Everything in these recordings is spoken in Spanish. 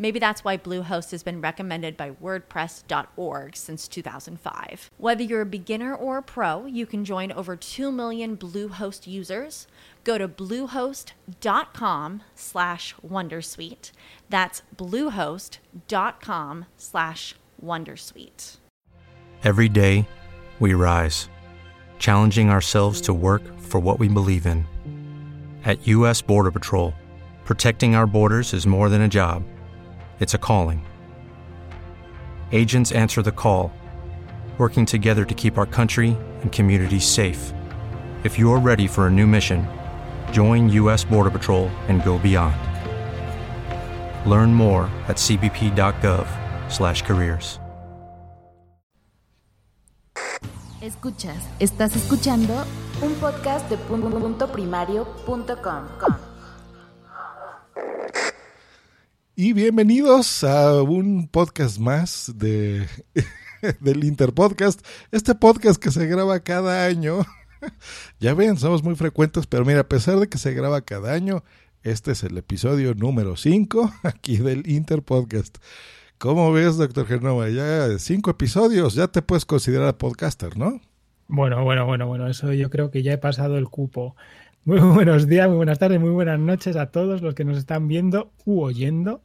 Maybe that's why Bluehost has been recommended by WordPress.org since 2005. Whether you're a beginner or a pro, you can join over 2 million Bluehost users. Go to bluehost.com slash wondersuite. That's bluehost.com slash wondersuite. Every day, we rise, challenging ourselves to work for what we believe in. At U.S. Border Patrol, protecting our borders is more than a job, it's a calling. Agents answer the call, working together to keep our country and communities safe. If you're ready for a new mission, join U.S. Border Patrol and go beyond. Learn more at cbp.gov/careers. Escuchas, estás escuchando un podcast de punto primario.com. Y bienvenidos a un podcast más de del Interpodcast, este podcast que se graba cada año. ya ven, somos muy frecuentes, pero mira, a pesar de que se graba cada año, este es el episodio número 5 aquí del Interpodcast. ¿Cómo ves, doctor Genova? Ya cinco episodios, ya te puedes considerar podcaster, ¿no? Bueno, bueno, bueno, bueno, eso yo creo que ya he pasado el cupo. Muy buenos días, muy buenas tardes, muy buenas noches a todos los que nos están viendo u oyendo.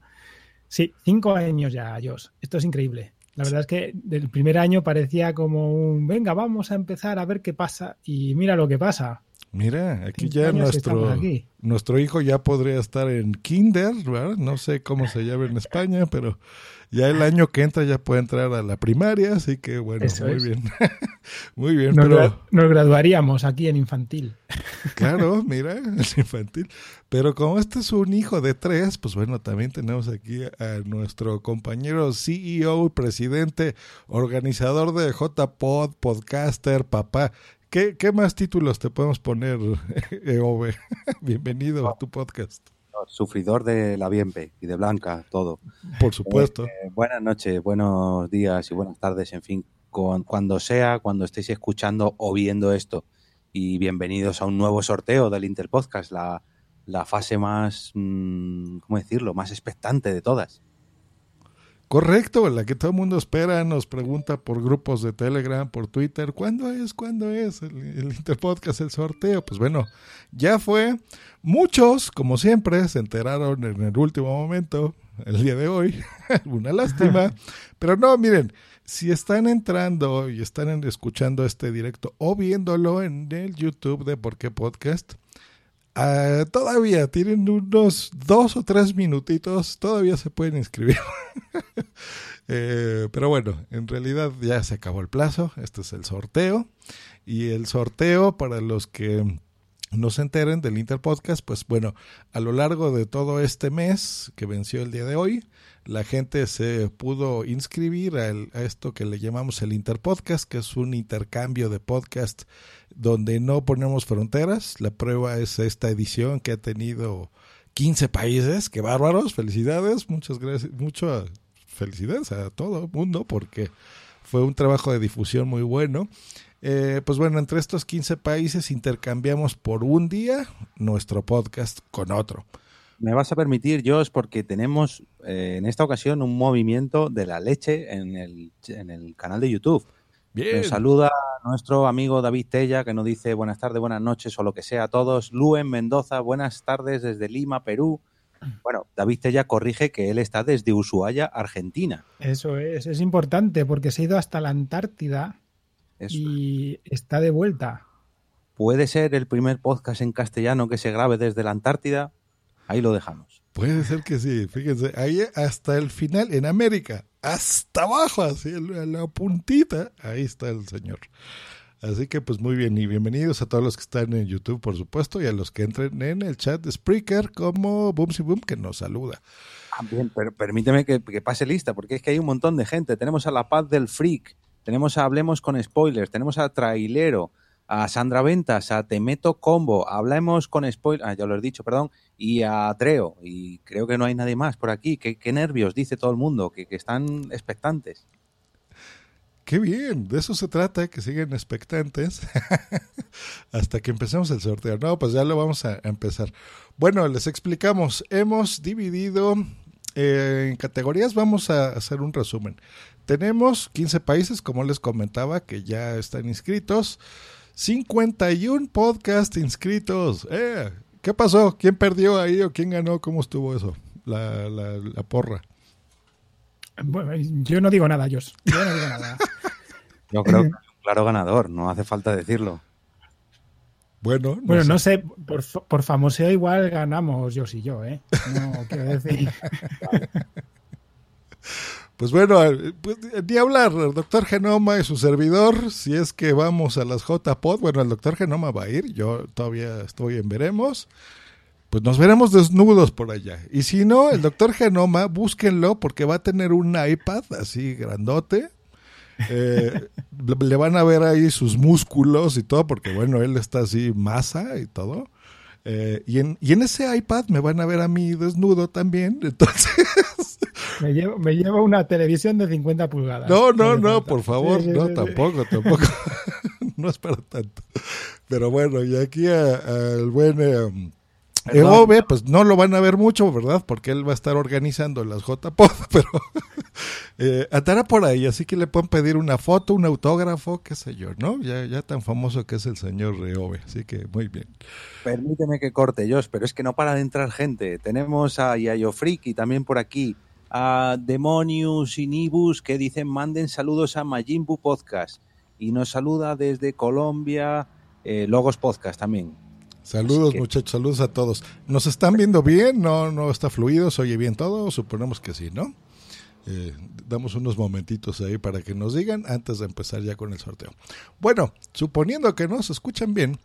Sí, cinco años ya, Dios. Esto es increíble. La verdad es que del primer año parecía como un, venga, vamos a empezar a ver qué pasa. Y mira lo que pasa. Mira, aquí ya nuestro, nuestro hijo ya podría estar en kinder, ¿verdad? No sé cómo se llama en España, pero ya el año que entra ya puede entrar a la primaria, así que bueno, muy bien. muy bien, nos, pero... Nos graduaríamos aquí en infantil. claro, mira, es infantil. Pero como este es un hijo de tres, pues bueno, también tenemos aquí a nuestro compañero CEO, presidente, organizador de JPod, podcaster, papá. ¿Qué, qué más títulos te podemos poner, Eove? Bienvenido a tu podcast sufridor de la Bienpe y de Blanca, todo. Por supuesto. Eh, buenas noches, buenos días y buenas tardes, en fin, con, cuando sea, cuando estéis escuchando o viendo esto. Y bienvenidos a un nuevo sorteo del Interpodcast, la, la fase más, mm, ¿cómo decirlo?, más expectante de todas. Correcto, la que todo el mundo espera, nos pregunta por grupos de Telegram, por Twitter, ¿cuándo es? ¿Cuándo es el, el, Interpodcast, el sorteo? Pues bueno, ya fue. Muchos, como siempre, se enteraron en el último momento, el día de hoy. Una lástima. Pero no, miren, si están entrando y están escuchando este directo o viéndolo en el YouTube de Por qué Podcast, Uh, todavía tienen unos dos o tres minutitos, todavía se pueden inscribir. eh, pero bueno, en realidad ya se acabó el plazo, este es el sorteo. Y el sorteo, para los que no se enteren del Interpodcast, pues bueno, a lo largo de todo este mes que venció el día de hoy, la gente se pudo inscribir a, esto que le llamamos el Interpodcast, que es un intercambio de podcast donde no ponemos fronteras. La prueba es esta edición que ha tenido 15 países. ¡Qué bárbaros! Felicidades, muchas gracias, muchas felicidades a todo el mundo porque fue un trabajo de difusión muy bueno. Eh, pues bueno, entre estos 15 países intercambiamos por un día nuestro podcast con otro. Me vas a permitir, Josh, porque tenemos eh, en esta ocasión un movimiento de la leche en el, en el canal de YouTube. Bien. Nos saluda nuestro amigo David Tella, que nos dice buenas tardes, buenas noches o lo que sea a todos. Luen Mendoza, buenas tardes desde Lima, Perú. Bueno, David Tella corrige que él está desde Ushuaia, Argentina. Eso es, es importante porque se ha ido hasta la Antártida Eso. y está de vuelta. ¿Puede ser el primer podcast en castellano que se grabe desde la Antártida? Ahí lo dejamos. Puede ser que sí, fíjense, ahí hasta el final, en América, hasta abajo, así, en la puntita, ahí está el señor. Así que pues muy bien y bienvenidos a todos los que están en YouTube, por supuesto, y a los que entren en el chat de Spreaker como Boomsy Boom que nos saluda. También, pero permíteme que, pase lista, porque es que hay un montón de gente. Tenemos a La Paz del Freak, tenemos a Hablemos con Spoilers, tenemos a Trailero, a Sandra Ventas, a Temeto Combo, Hablemos con Spoilers, ah, ya lo he dicho, perdón, y a Treo. Y creo que no hay nadie más por aquí. Qué, nervios, dice todo el mundo, que están expectantes. Qué bien, de eso se trata, que siguen expectantes hasta que empecemos el sorteo. No, pues ya lo vamos a empezar. Bueno, les explicamos, hemos dividido eh, en categorías, vamos a hacer un resumen. Tenemos 15 países, como les comentaba, que ya están inscritos. 51 podcast inscritos. Eh, ¿Qué pasó? ¿Quién perdió ahí o quién ganó? ¿Cómo estuvo eso? La, la, la porra. Bueno, yo no digo nada, Jos. Yo no digo nada. yo creo que es un claro ganador, no hace falta decirlo. Bueno, no bueno, sé. no sé, por, por famoseo igual ganamos Jos y yo, ¿eh? No quiero decir. Pues bueno, pues, ni hablar, el doctor Genoma y su servidor, si es que vamos a las JPod, bueno, el doctor Genoma va a ir, yo todavía estoy en veremos pues nos veremos desnudos por allá. Y si no, el doctor Genoma, búsquenlo porque va a tener un iPad así grandote. Eh, le van a ver ahí sus músculos y todo, porque bueno, él está así masa y todo. Eh, y, en, y en ese iPad me van a ver a mí desnudo también. Entonces. Me llevo, me llevo una televisión de 50 pulgadas. No, no, no, por favor, no, tampoco, tampoco. no es para tanto. Pero bueno, y aquí al buen. Eh, Eove, pues no lo van a ver mucho, ¿verdad? Porque él va a estar organizando las JPod, pero eh, andará por ahí, así que le pueden pedir una foto, un autógrafo, qué sé yo, ¿no? Ya, ya tan famoso que es el señor Eove, así que muy bien. Permíteme que corte, Josh, pero es que no para de entrar gente. Tenemos a Yayo Friki también por aquí, a Demonius y Nibus que dicen manden saludos a Majimbu Podcast y nos saluda desde Colombia eh, Logos Podcast también. Saludos muchachos, saludos a todos. ¿Nos están viendo bien? ¿No, no está fluido? ¿Se oye bien todo? Suponemos que sí, ¿no? Eh, damos unos momentitos ahí para que nos digan antes de empezar ya con el sorteo. Bueno, suponiendo que nos escuchan bien,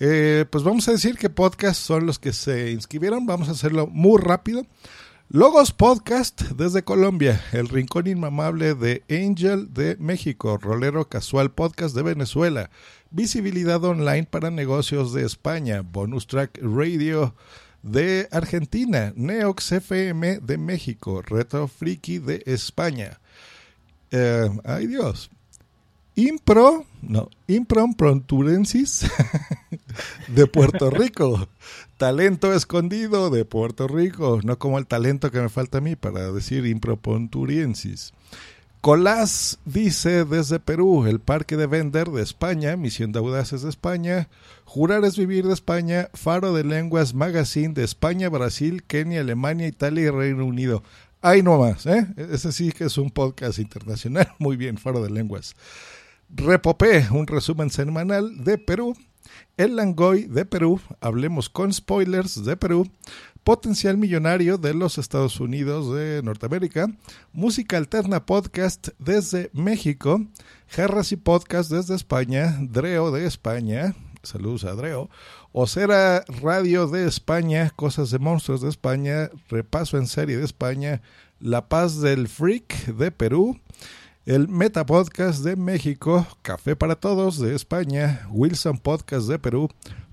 eh, pues vamos a decir que podcasts son los que se inscribieron. Vamos a hacerlo muy rápido. Logos Podcast desde Colombia, El Rincón Inmamable de Angel de México, Rolero Casual Podcast de Venezuela, Visibilidad Online para Negocios de España, Bonus Track Radio de Argentina, Neox FM de México, Retro Friki de España. Eh, ay Dios. Impro, no, Improm Pronturensis de Puerto Rico. Talento escondido de Puerto Rico, no como el talento que me falta a mí para decir improponturiensis. Colás dice desde Perú, el Parque de Vender de España, Misión de Audaces de España, Jurar es Vivir de España, Faro de Lenguas Magazine de España, Brasil, Kenia, Alemania, Italia y Reino Unido. Ahí nomás, ¿eh? Ese sí que es un podcast internacional. Muy bien, Faro de Lenguas. Repopé, un resumen semanal de Perú. El Langoy de Perú, hablemos con spoilers de Perú, Potencial Millonario de los Estados Unidos de Norteamérica, Música Alterna Podcast desde México, Jarras y Podcast desde España, Dreo de España, saludos a Dreo, Osera Radio de España, Cosas de Monstruos de España, Repaso en Serie de España, La Paz del Freak de Perú, el Meta Podcast de México, Café para Todos de España, Wilson Podcast de Perú,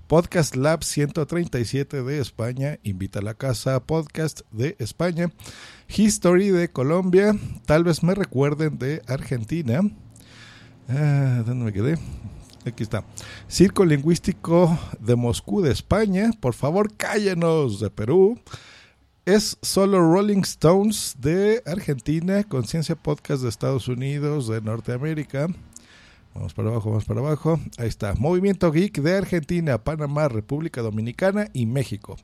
Podcast Lab 137 de España, Invita a la Casa Podcast de España, History de Colombia, tal vez me recuerden de Argentina. Ah, ¿Dónde me quedé? Aquí está. Circo Lingüístico de Moscú de España, por favor cállenos de Perú es solo Rolling Stones de Argentina, Conciencia Podcast de Estados Unidos, de Norteamérica. Vamos para abajo, vamos para abajo. Ahí está. Movimiento Geek de Argentina, Panamá, República Dominicana y México.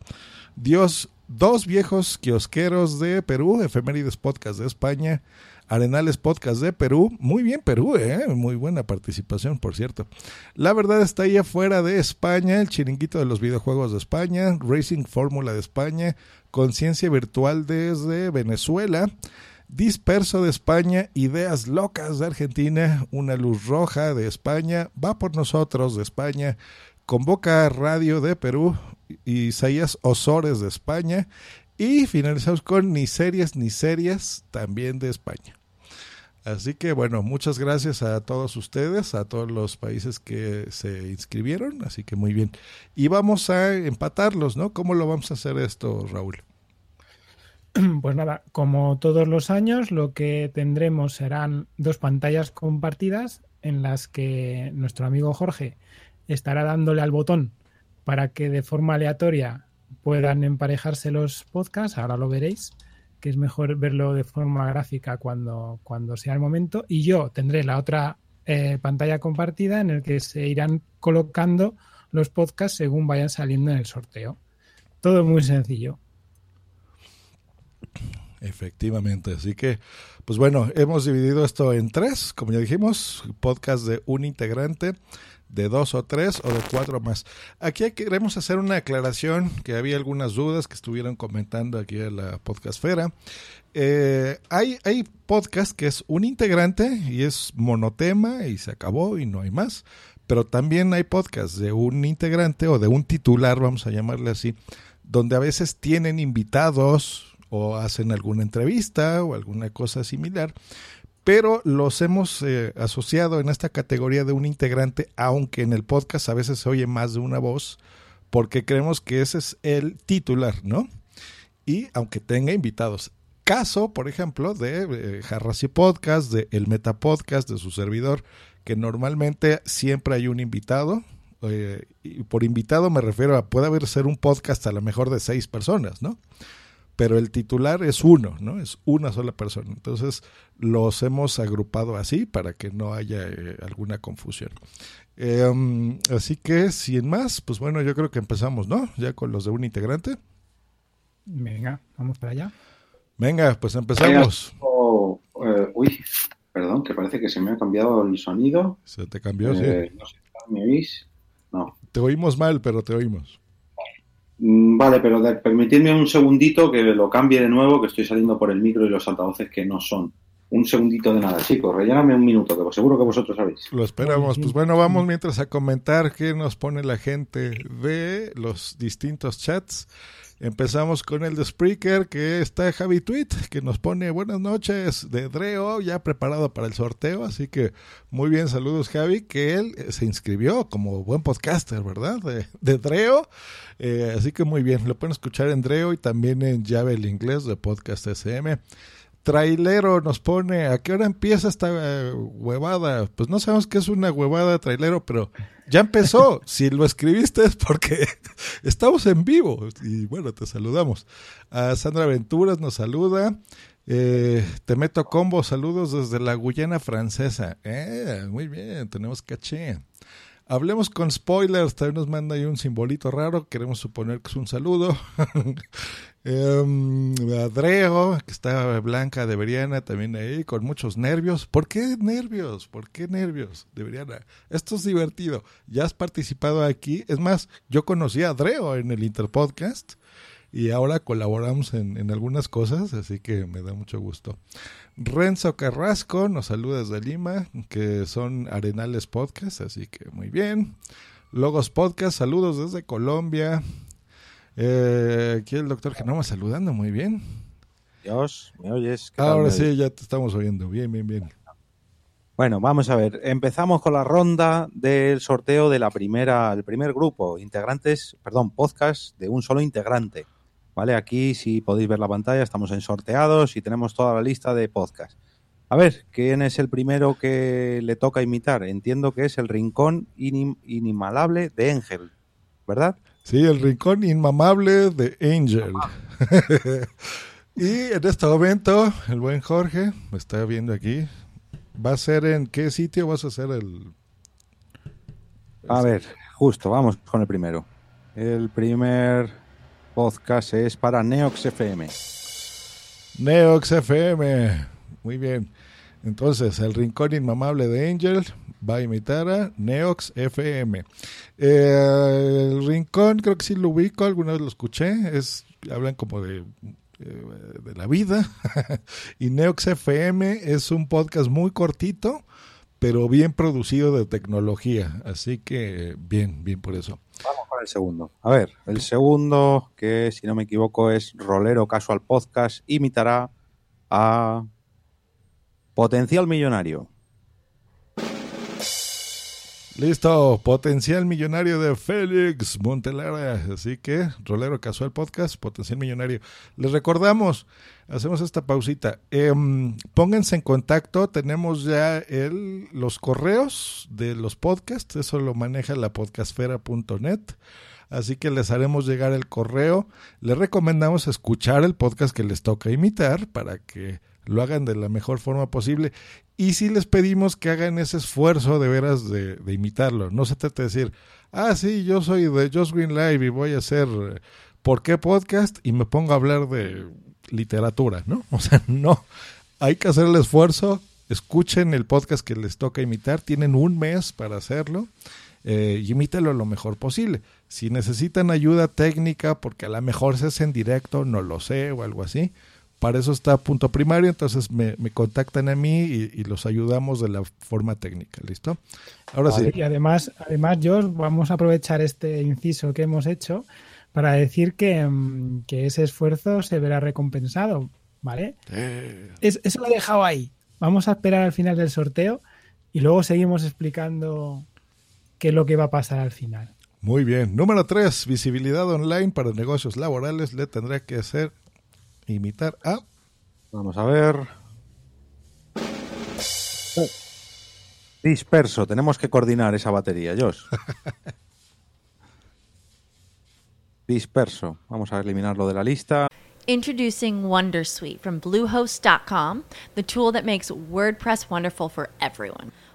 Dios, dos viejos kiosqueros de Perú, Efemérides Podcast de España, Arenales Podcast de Perú. Muy bien Perú, ¿eh? Muy buena participación, por cierto. La verdad está ahí afuera de España, el chiringuito de los videojuegos de España, Racing Fórmula de España, Conciencia Virtual desde Venezuela, Disperso de España, Ideas Locas de Argentina, Una Luz Roja de España, Va por Nosotros de España, Convoca Radio de Perú, Isaías Osores de España y finalizamos con Ni Series Ni Series también de España. Así que bueno, muchas gracias a todos ustedes, a todos los países que se inscribieron, así que muy bien. Y vamos a empatarlos, ¿no? ¿Cómo lo vamos a hacer esto, Raúl? Pues nada, como todos los años, lo que tendremos serán dos pantallas compartidas en las que nuestro amigo Jorge estará dándole al botón para que de forma aleatoria puedan emparejarse los podcasts, ahora lo veréis que es mejor verlo de forma gráfica cuando, cuando sea el momento. Y yo tendré la otra eh, pantalla compartida en el que se irán colocando los podcasts según vayan saliendo en el sorteo. Todo muy sencillo. Efectivamente, así que, pues bueno, hemos dividido esto en tres, como ya dijimos, podcast de un integrante de dos o tres o de cuatro más. Aquí queremos hacer una aclaración, que había algunas dudas que estuvieron comentando aquí en la podcastfera. Eh, hay, hay podcast que es un integrante y es monotema y se acabó y no hay más. Pero también hay podcast de un integrante o de un titular, vamos a llamarle así, donde a veces tienen invitados o hacen alguna entrevista o alguna cosa similar pero los hemos eh, asociado en esta categoría de un integrante, aunque en el podcast a veces se oye más de una voz, porque creemos que ese es el titular, ¿no? Y aunque tenga invitados. Caso, por ejemplo, de eh, Podcast, de El Meta Podcast, de su servidor, que normalmente siempre hay un invitado. Eh, y por invitado me refiero a puede haber ser un podcast a lo mejor de seis personas, ¿no? Pero el titular es uno, ¿no? Es una sola persona. Entonces los hemos agrupado así para que no haya eh, alguna confusión. Em, así que, sin más, pues bueno, yo creo que empezamos, ¿no? Ya con los de un integrante. Venga, vamos para allá. Venga, pues empezamos. Eh, uy, perdón, que parece que se me ha cambiado el sonido. Se te cambió, sí. Eh, no sé, ¿me oís? No. Te oímos mal, pero te oímos. Mm, vale, pero permitidme un segundito que lo cambie de nuevo, que estoy saliendo por el micro y los altavoces que no son. Un segundito de nada, chicos, relléname un minuto, que seguro que vosotros sabéis. Lo esperamos. Pues bueno, vamos mientras a comentar qué nos pone la gente de los distintos chats. Empezamos con el de Spreaker, que está Javi Tweet, que nos pone buenas noches de Dreo, ya preparado para el sorteo. Así que muy bien, saludos Javi, que él eh, se inscribió como buen podcaster, ¿verdad? De, Dreo. Eh, así que muy bien, lo pueden escuchar en Dreo y también en Llave el Inglés de Podcast SM. Trailero nos pone, ¿a qué hora empieza esta eh, huevada? Pues no sabemos qué es una huevada trailero, pero ya empezó. si lo escribiste es porque estamos en vivo. Y bueno, te saludamos. A Sandra Venturas nos saluda. Eh, te meto combo, saludos desde la Guyana francesa. Eh, muy bien, tenemos caché. Hablemos con spoilers, también nos manda ahí un simbolito raro, queremos suponer que es un saludo. eh, Adreo, que está Blanca de Veriana también ahí, con muchos nervios. ¿Por qué nervios? ¿Por qué nervios de Veriana? Esto es divertido. Ya has participado aquí. Es más, yo conocí a Adreo en el Interpodcast y ahora colaboramos en, en algunas cosas, así que me da mucho gusto. Renzo Carrasco nos saluda desde Lima, que son Arenales Podcast, así que muy bien. Logos Podcast, saludos desde Colombia. Eh, aquí el doctor Genoma saludando, muy bien. Dios, ¿me oyes? Ahora sí, ya te estamos oyendo. Bien, bien, bien. Bueno, vamos a ver. Empezamos con la ronda del sorteo de la primera, el primer grupo, integrantes, perdón, podcast de un solo integrante. ¿vale? Aquí, si podéis ver la pantalla, estamos en sorteados y tenemos toda la lista de podcast. A ver, ¿quién es el primero que le toca imitar? Entiendo que es el rincón inimalable de Ángel, ¿verdad? Sí, el rincón inmamable de Angel. y en este momento, el buen Jorge me está viendo aquí. ¿Va a ser en qué sitio vas a hacer el...? A ver, justo, vamos con el primero. El primer podcast es para Neox FM. Neox FM, muy bien. Entonces, el rincón inmamable de Angel va a imitar a Neox FM. Eh, el rincón, creo que sí lo ubico, alguna vez lo escuché. Es hablan como de, eh, de la vida. y Neox FM es un podcast muy cortito, pero bien producido de tecnología. Así que bien, bien por eso. Vamos con el segundo. A ver, el segundo, que si no me equivoco es Rolero Casual Podcast, imitará a Potencial Millonario. Listo, potencial millonario de Félix Montelara. Así que, Rolero Casual Podcast, potencial millonario. Les recordamos, hacemos esta pausita. Em, pónganse en contacto, tenemos ya el, los correos de los podcasts, eso lo maneja la podcastfera.net. Así que les haremos llegar el correo. Les recomendamos escuchar el podcast que les toca imitar para que lo hagan de la mejor forma posible. Y si les pedimos que hagan ese esfuerzo de veras de, imitarlo. No se trata de decir, ah, sí, yo soy de Just Green Live y voy a hacer ¿Por qué podcast? y me pongo a hablar de literatura, ¿no? O sea, no. Hay que hacer el esfuerzo. Escuchen el podcast que les toca imitar. Tienen un mes para hacerlo. Eh, y imítelo lo mejor posible. Si necesitan ayuda técnica, porque a lo mejor se hace en directo, no lo sé, o algo así, para eso está punto primario, entonces me, contactan a mí y, los ayudamos de la forma técnica, ¿listo? Ahora sí. Y además, además, yo vamos a aprovechar este inciso que hemos hecho para decir que, mm, ese esfuerzo se verá recompensado, ¿vale? eso lo he dejado ahí. Vamos a esperar al final del sorteo y luego seguimos explicando qué es lo que va a pasar al final. Muy bien. Número 3, visibilidad online para negocios laborales. Le tendrá que hacer imitar a. Vamos a ver. Disperso, tenemos que coordinar esa batería, Josh. Disperso, vamos a eliminarlo de la lista. Introducing Wondersuite from Bluehost.com, the tool that makes WordPress wonderful for everyone.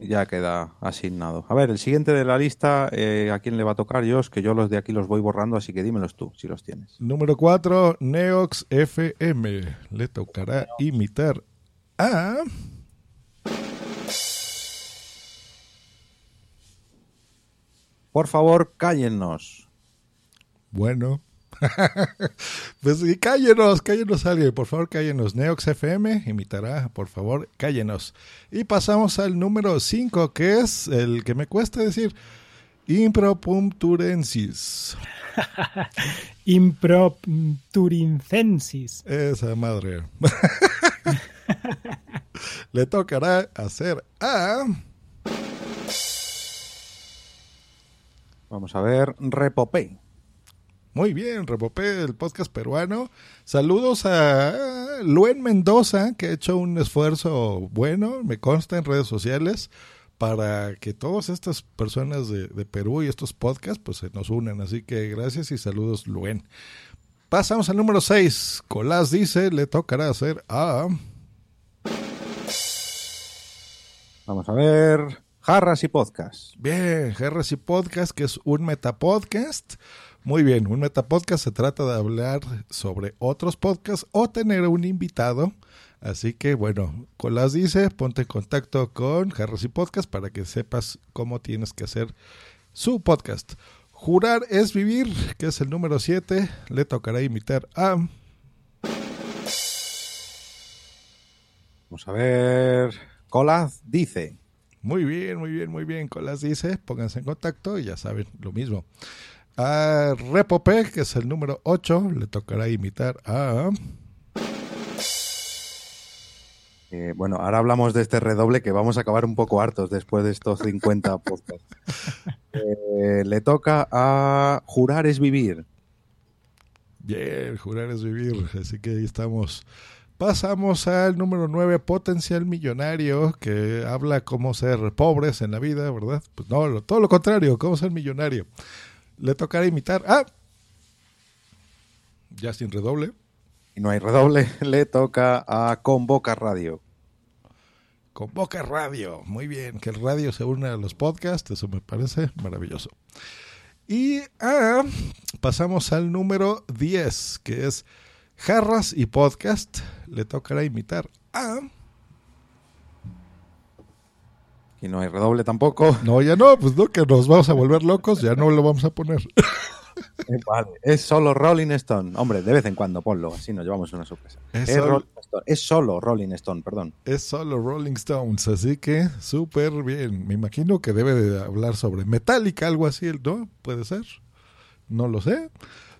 ya queda asignado. A ver, el siguiente de la lista, eh, ¿a quién le va a tocar? Yo, es que yo los de aquí los voy borrando, así que dímelos tú, si los tienes. Número 4, Neox FM. Le tocará imitar a... Por favor, cállennos. Bueno, pues y cállenos, cállenos alguien, por favor, cállenos. Neox FM imitará, por favor, cállenos. Y pasamos al número 5, que es el que me cuesta decir, impropuncturensis. Impropuncturensis. Esa madre. Le tocará hacer a... Vamos a ver, repopé. Muy bien, Repopé, el podcast peruano. Saludos a Luen Mendoza, que ha hecho un esfuerzo bueno, me consta en redes sociales, para que todas estas personas de, Perú y estos podcasts pues se nos unan. Así que gracias y saludos, Luen. Pasamos al número 6. Colás dice, le tocará hacer a... Vamos a ver. Jarras y Podcast. Bien, Jarras y Podcast, que es un metapodcast muy bien, un metapodcast se trata de hablar sobre otros podcasts o tener un invitado. Así que bueno, Colas dice, ponte en contacto con Harris y Podcast para que sepas cómo tienes que hacer su podcast. Jurar es vivir, que es el número 7. Le tocará imitar a... Vamos a ver. Colas dice. Muy bien, muy bien, muy bien. Colas dice, pónganse en contacto y ya saben lo mismo. A Repope, que es el número 8, le tocará imitar a... Eh, bueno, ahora hablamos de este redoble que vamos a acabar un poco hartos después de estos 50 podcasts. Eh, le toca a Jurar es Vivir. Bien, Jurar es Vivir. Así que ahí estamos. Pasamos al número 9, Potencial Millonario, que habla cómo ser pobres en la vida, ¿verdad? Pues no, todo lo contrario, cómo ser millonario. Le tocará imitar a... Ya sin redoble y no hay redoble, le toca a Convoca Radio. Convoca Radio, muy bien, que el radio se une a los podcasts, eso me parece maravilloso. Y ah, pasamos al número 10, que es Jarras y Podcast. Le tocará imitar a... Y no hay redoble tampoco. No, ya no, pues no, que nos vamos a volver locos, ya no lo vamos a poner. Vale, es solo Rolling Stone. Hombre, de vez en cuando ponlo, así nos llevamos una sorpresa. Es, solo, Rolling Stone, perdón. Es solo Rolling Stones, así que súper bien. Me imagino que debe de hablar sobre Metallica, algo así, ¿no? Puede ser. No lo sé.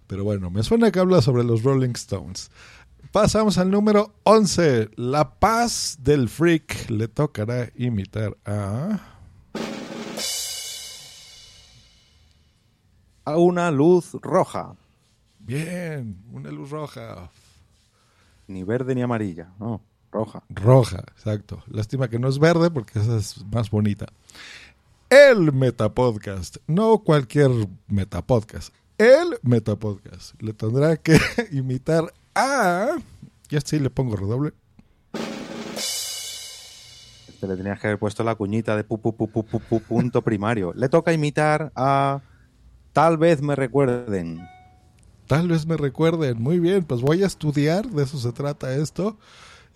Pero bueno, me suena que habla sobre los Rolling Stones. Pasamos al número 11. La paz del freak le tocará imitar a... una luz roja. Bien, una luz roja. Ni verde ni amarilla, no, roja. Roja, exacto. Lástima que no es verde porque esa es más bonita. El Metapodcast, no cualquier Metapodcast. El Metapodcast. Le tendrá que imitar a... Ya sí le pongo redoble. Este le tenías que haber puesto la cuñita de pu, pu, pu, punto primario. Le toca imitar a Tal vez me recuerden. Tal vez me recuerden. Muy bien, pues voy a estudiar, de eso se trata esto.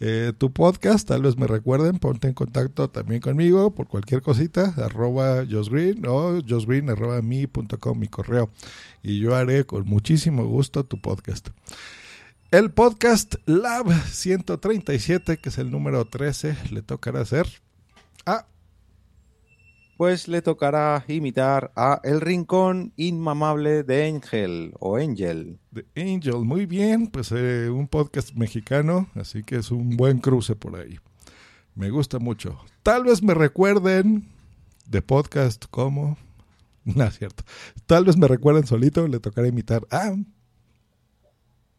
Eh, tu podcast, tal vez me recuerden, ponte en contacto también conmigo por cualquier cosita, arroba josgreen o josgreen arroba mi correo. Y yo haré con muchísimo gusto tu podcast. El podcast Lab 137, que es el número 13, le tocará hacer a pues le tocará imitar a El Rincón Inmamable de Angel o Angel. De Angel, muy bien, pues eh, un podcast mexicano, así que es un buen cruce por ahí. Me gusta mucho. Tal vez me recuerden de podcast como... No es cierto. Tal vez me recuerden solito, le tocará imitar a...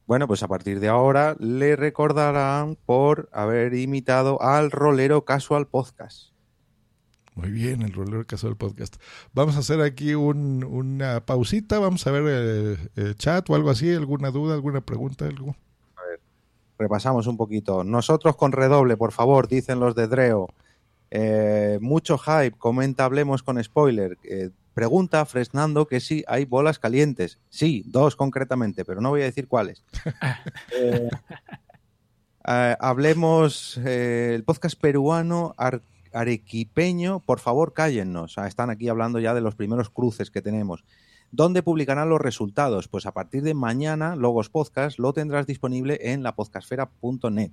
Bueno, pues a partir de ahora le recordarán por haber imitado al Rolero Casual Podcast. Muy bien, el rolero caso del podcast. Vamos a hacer aquí una pausita, vamos a ver el, eh, chat o algo así, alguna duda, alguna pregunta, algo. A ver, repasamos un poquito. Nosotros con redoble, por favor, dicen los de Dreo. Eh, mucho hype, comenta, hablemos con spoiler. Eh, pregunta Fresnando que si hay bolas calientes. Sí, dos concretamente, pero no voy a decir cuáles. hablemos el podcast peruano arequipeño, por favor cállennos. Ah, están aquí hablando ya de los primeros cruces que tenemos. ¿Dónde publicarán los resultados? Pues a partir de mañana, Logos Podcast lo tendrás disponible en la podcastfera.net.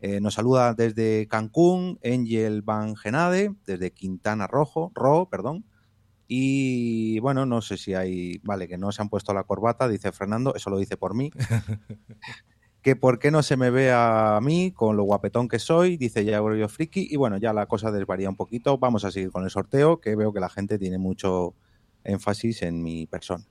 Eh, nos saluda desde Cancún, Angel Van Genade, desde Quintana Rojo, Ro, perdón. Y bueno, no sé si hay, vale, que no se han puesto la corbata, dice Fernando, eso lo dice por mí. que por qué no se me ve a mí con lo guapetón que soy, dice ya yo friki, y bueno, ya la cosa desvaría un poquito, vamos a seguir con el sorteo, que veo que la gente tiene mucho énfasis en mi persona.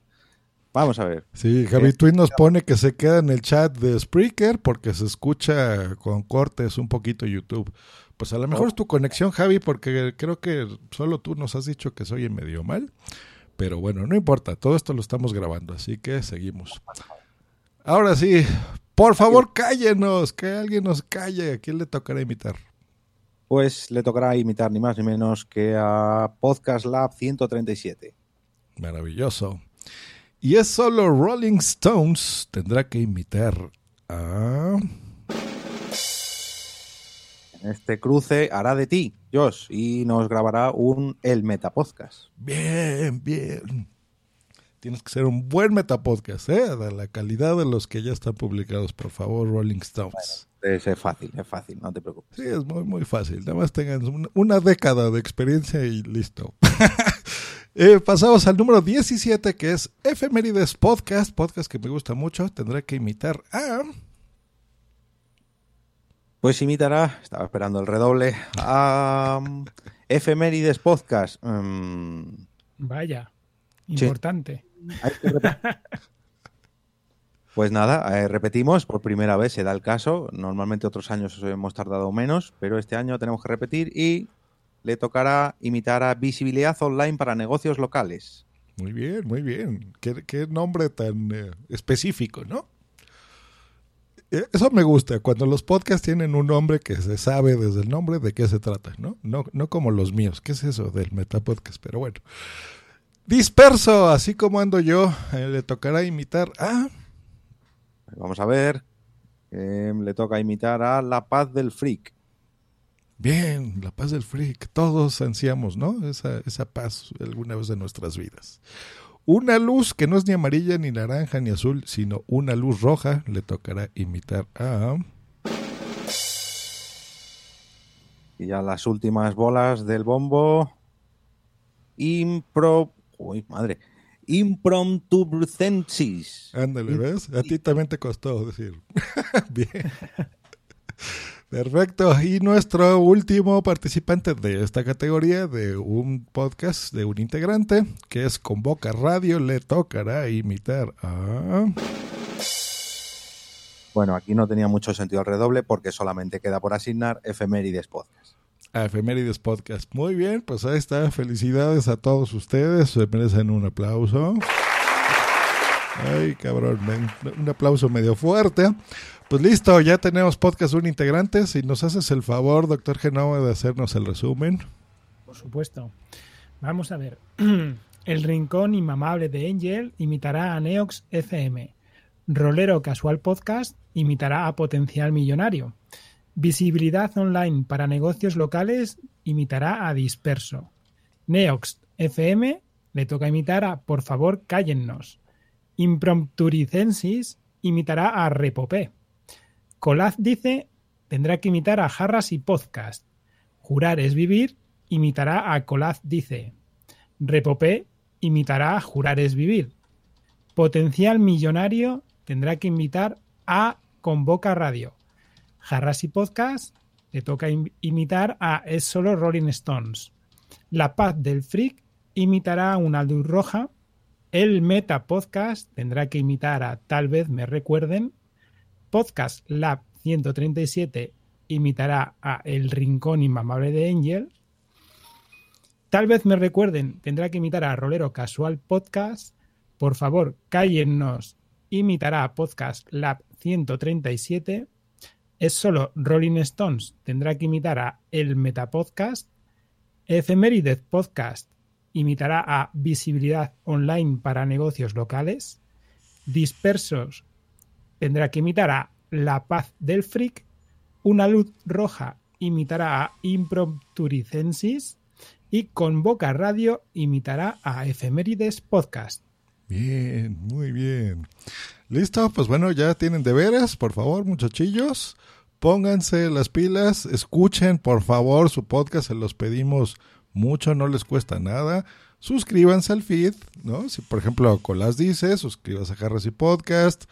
Vamos a ver. Sí, Javi eh, Twin nos pone que se queda en el chat de Spreaker porque se escucha con cortes un poquito YouTube. Pues a lo mejor es tu conexión, Javi, porque creo que solo tú nos has dicho que soy medio mal. Pero bueno, no importa, todo esto lo estamos grabando, así que seguimos. Ahora sí, por favor, cállenos, que alguien nos calle. ¿A quién le tocará imitar? Pues le tocará imitar ni más ni menos que a Podcast Lab 137. Maravilloso. Y es solo Rolling Stones tendrá que imitar a... Este cruce hará de ti, Josh, y nos grabará un El Meta Podcast. Bien, bien. Tienes que ser un buen metapodcast, ¿eh? De la calidad de los que ya están publicados, por favor, Rolling Stones. es fácil, es fácil, no te preocupes. Sí, es muy, muy fácil. Nada más tengan una década de experiencia y listo. Eh, pasamos al número 17, que es Efemérides Podcast, podcast que me gusta mucho. Tendré que imitar a... Pues imitará, estaba esperando el redoble, a Efemérides Podcast. Mm. Vaya, importante. Pues nada, eh, repetimos, por primera vez se da el caso. Normalmente otros años hemos tardado menos, pero este año tenemos que repetir y le tocará imitar a Visibilidad Online para negocios locales. Muy bien, muy bien. Qué, nombre tan eh, específico, ¿no? Eh, eso me gusta, cuando los podcasts tienen un nombre que se sabe desde el nombre de qué se trata, ¿no? No, no como los míos. ¿Qué es eso del Metapodcast? Pero bueno. Disperso, así como ando yo, eh, le tocará imitar a... Vamos a ver. le toca imitar a La Paz del Freak. Bien, la paz del freak. Todos ansiamos, ¿no? Esa, esa paz alguna vez de nuestras vidas. Una luz que no es ni amarilla, ni naranja, ni azul, sino una luz roja, le tocará imitar a... Y ya las últimas bolas del bombo. Impro... Uy, madre. Impromptubrucensis. Ándale, ¿ves? A ti también te costó decir. Bien. Perfecto. Y nuestro último participante de esta categoría de un podcast de un integrante, que es Convoca Radio, le tocará imitar a... Bueno, aquí no tenía mucho sentido el redoble porque solamente queda por asignar Efemérides Podcast. A Efemérides Podcast. Muy bien, pues ahí está. Felicidades a todos ustedes. Se merecen un aplauso. Ay, cabrón, un aplauso medio fuerte. Pues listo, ya tenemos podcast un integrante. Si nos haces el favor, doctor Genova, de hacernos el resumen. Por supuesto. Vamos a ver. El rincón inmamable de Angel imitará a Neox FM. Rolero Casual Podcast imitará a Potencial Millonario. Visibilidad Online para negocios locales imitará a Disperso. Neox FM le toca imitar a Por favor, cállennos. Imprompturicensis imitará a Repopé. Colaz dice, tendrá que imitar a Jarras y Podcast. Jurar es vivir, imitará a Colaz dice. Repopé imitará a Jurar es vivir. Potencial millonario tendrá que imitar a Convoca Radio. Jarras y Podcast le toca imitar a Es solo Rolling Stones. La Paz del Freak imitará a una luz roja. El Meta Podcast tendrá que imitar a Tal vez me recuerden. Podcast Lab 137 imitará a El Rincón Inmamable de Angel. Tal vez me recuerden, tendrá que imitar a Rolero Casual Podcast. Por favor, cállennos. Imitará a Podcast Lab 137. Es solo Rolling Stones. Tendrá que imitar a El Metapodcast. Efemérides Podcast imitará a Visibilidad Online para negocios locales. Dispersos tendrá que imitar a La Paz del Freak, Una Luz Roja imitará a Imprompturicensis y Convoca Radio imitará a Efemérides Podcast. Bien, muy bien. ¿Listo? Pues bueno, ya tienen deberes, por favor, muchachillos. Pónganse las pilas, escuchen por favor su podcast, se los pedimos mucho, no les cuesta nada suscríbanse al feed, ¿no? Si por ejemplo Colás dice, suscríbanse a Harris y Podcast,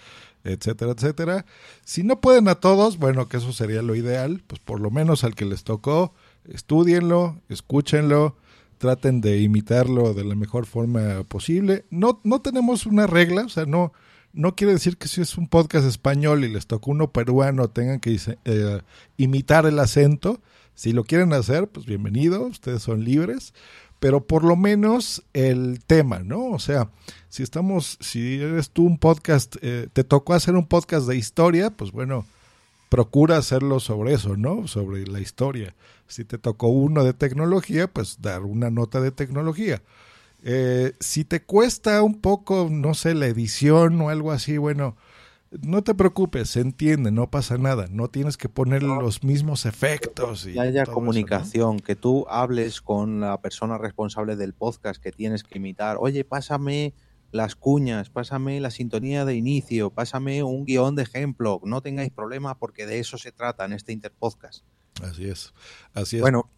etcétera, etcétera. Si no pueden a todos, bueno, que eso sería lo ideal, pues por lo menos al que les tocó, estudienlo, escúchenlo, traten de imitarlo de la mejor forma posible. No, no tenemos una regla, o sea, no, no quiere decir que si es un podcast español y les tocó uno peruano tengan que eh, imitar el acento. Si lo quieren hacer, pues bienvenido, ustedes son libres pero por lo menos el tema, ¿no? O sea, si estamos, si eres tú un podcast, eh, te tocó hacer un podcast de historia, pues bueno, procura hacerlo sobre eso, ¿no? Sobre la historia. Si te tocó uno de tecnología, pues dar una nota de tecnología. Eh, si te cuesta un poco, no sé, la edición o algo así, bueno, no te preocupes, se entiende, no pasa nada, no tienes que poner los mismos efectos. Y haya comunicación, que tú hables con la persona responsable del podcast que tienes que imitar. Oye, pásame las cuñas, pásame la sintonía de inicio, pásame un guion de ejemplo. No tengáis problema porque de eso se trata en este Interpodcast. Así es, así es. Bueno,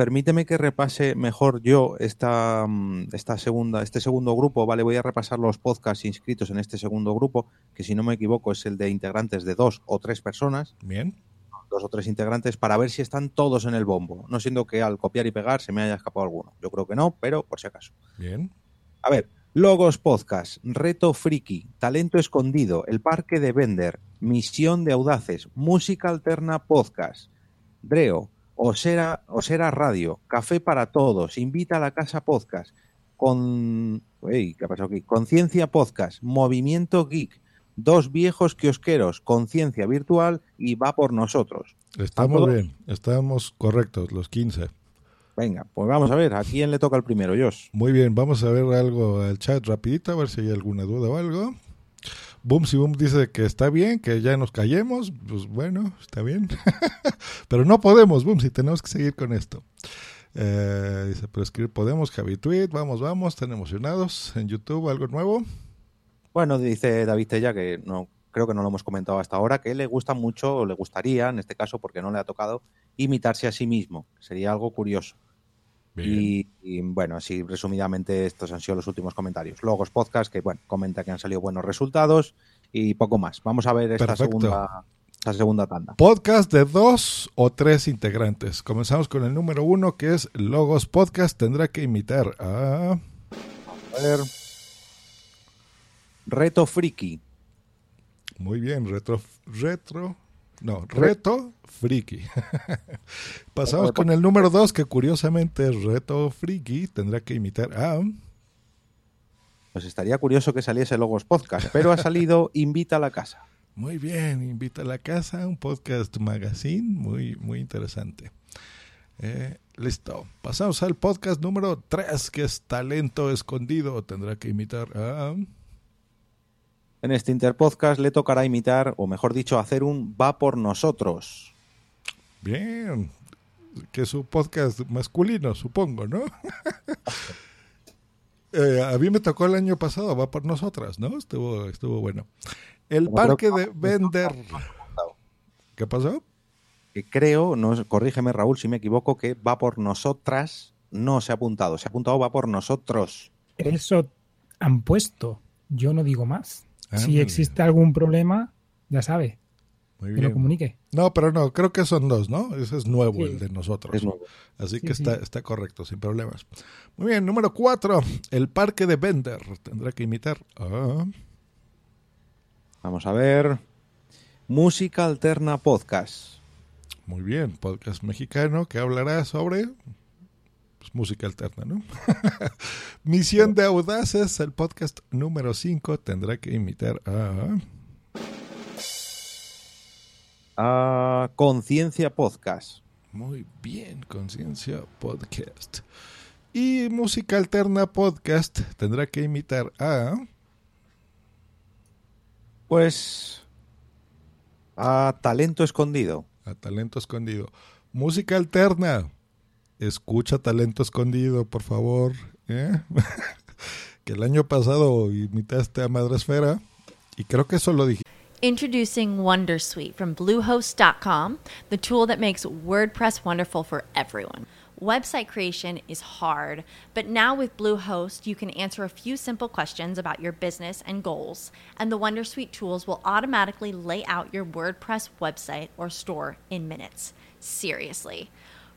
permíteme que repase mejor yo esta, mm, esta segunda, este segundo grupo, ¿vale? Voy a repasar los podcasts inscritos en este segundo grupo, que si no me equivoco es el de integrantes de dos o tres personas. Bien. Dos o tres integrantes para ver si están todos en el bombo. No siendo que al copiar y pegar se me haya escapado alguno. Yo creo que no, pero por si acaso. Bien. A ver, Logos Podcast, Reto Friki, Talento Escondido, El Parque de Bender, Misión de Audaces, Música Alterna Podcast, Dreo, Osera, Osera Radio, Café para Todos, Invita a la Casa Podcast, con... ¿qué ha pasado aquí? Conciencia Podcast, Movimiento Geek, Dos Viejos Kiosqueros, Conciencia Virtual y Va por Nosotros. Estamos bien, estamos correctos, los 15. Venga, pues vamos a ver, ¿a quién le toca el primero, Jos? Muy bien, vamos a ver algo al chat rapidito, a ver si hay alguna duda o algo. Boom, si Boom dice que está bien, que ya nos callemos, pues bueno, está bien. pero no podemos, Boom, si tenemos que seguir con esto. Eh, dice, pero escribir podemos, Javi Tweet, vamos, vamos, están emocionados. En YouTube, algo nuevo. Bueno, dice David Tella, que no creo que no lo hemos comentado hasta ahora, que le gusta mucho, o le gustaría, en este caso, porque no le ha tocado, imitarse a sí mismo. Sería algo curioso. Y, bueno, así resumidamente estos han sido los últimos comentarios. Logos Podcast, que bueno, comenta que han salido buenos resultados y poco más. Vamos a ver esta segunda, esta segunda tanda. Podcast de dos o tres integrantes. Comenzamos con el número uno, que es Logos Podcast. Tendrá que imitar a... A ver. Reto Friki. Muy bien, retro, retro, no, reto friki. Pasamos con el número dos, que curiosamente es reto friki. Tendrá que imitar a. Pues estaría curioso que saliese Logos Podcast, pero ha salido Invita a la Casa. Muy bien, Invita a la Casa, un podcast magazine muy, muy interesante. Eh, listo. Pasamos al podcast número tres, que es Talento Escondido. Tendrá que imitar a. En este Interpodcast le tocará imitar, o mejor dicho, hacer un va por nosotros. Bien, que es un podcast masculino, supongo, ¿no? Eh, a mí me tocó el año pasado, va por nosotras, ¿no? Estuvo, estuvo bueno. El parque de Vender. ¿Qué pasó? Que creo, no, corrígeme Raúl si me equivoco, que va por nosotras no se ha apuntado, se ha apuntado va por nosotros. Eso han puesto, yo no digo más si existe algún problema, ya sabe. que lo comunique. No, pero no, creo que son dos, ¿no? Ese es nuevo, el de nosotros. Así que está, está correcto, sin problemas. Muy bien, número cuatro, el parque de Bender. Tendrá que imitar. Vamos a ver. Música Alterna Podcast. Muy bien, podcast mexicano que hablará sobre pues, música alterna, ¿no? Misión de Audaces, el podcast número 5, tendrá que imitar a... A Conciencia Podcast. Muy bien, Conciencia Podcast. Y Música Alterna Podcast tendrá que imitar a... Pues... A Talento Escondido. A Talento Escondido. Música Alterna escucha Talento Escondido, por favor. ¿eh? que el año pasado imitaste a Madresfera y creo que eso lo dije. Introducing Wondersuite from Bluehost.com, the tool that makes WordPress wonderful for everyone. Website creation is hard, but now with Bluehost, you can answer a few simple questions about your business and goals, and the Wondersuite tools will automatically lay out your WordPress website or store in minutes. Seriously.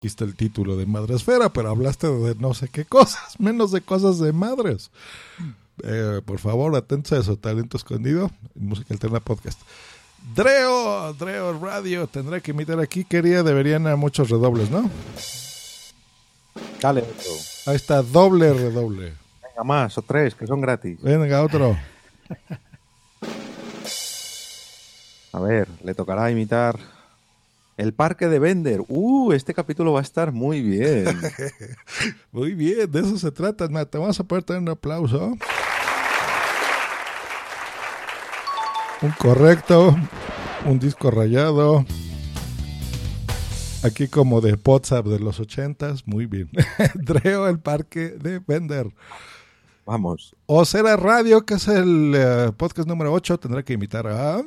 Aquí está el título de Madresfera, pero hablaste de no sé qué cosas, menos de cosas de madres. Eh, por favor, atentos a eso, Talento Escondido, Música Alterna Podcast. Dreo, Dreo Radio, tendré que imitar aquí, quería, deberían a muchos redobles, ¿no? Dale, Ahí está, doble redoble. Venga, más, o tres, que son gratis. Venga, otro. A ver, le tocará imitar el parque de Bender. Uh, este capítulo va a estar muy bien. muy bien, de eso se trata. Te vamos a poder tener un aplauso. Un correcto, un disco rayado. Aquí como de WhatsApp de los ochentas, muy bien. Dreo, el parque de Bender. Vamos. O será Radio, que es el eh, podcast número 8, tendrá que imitar a...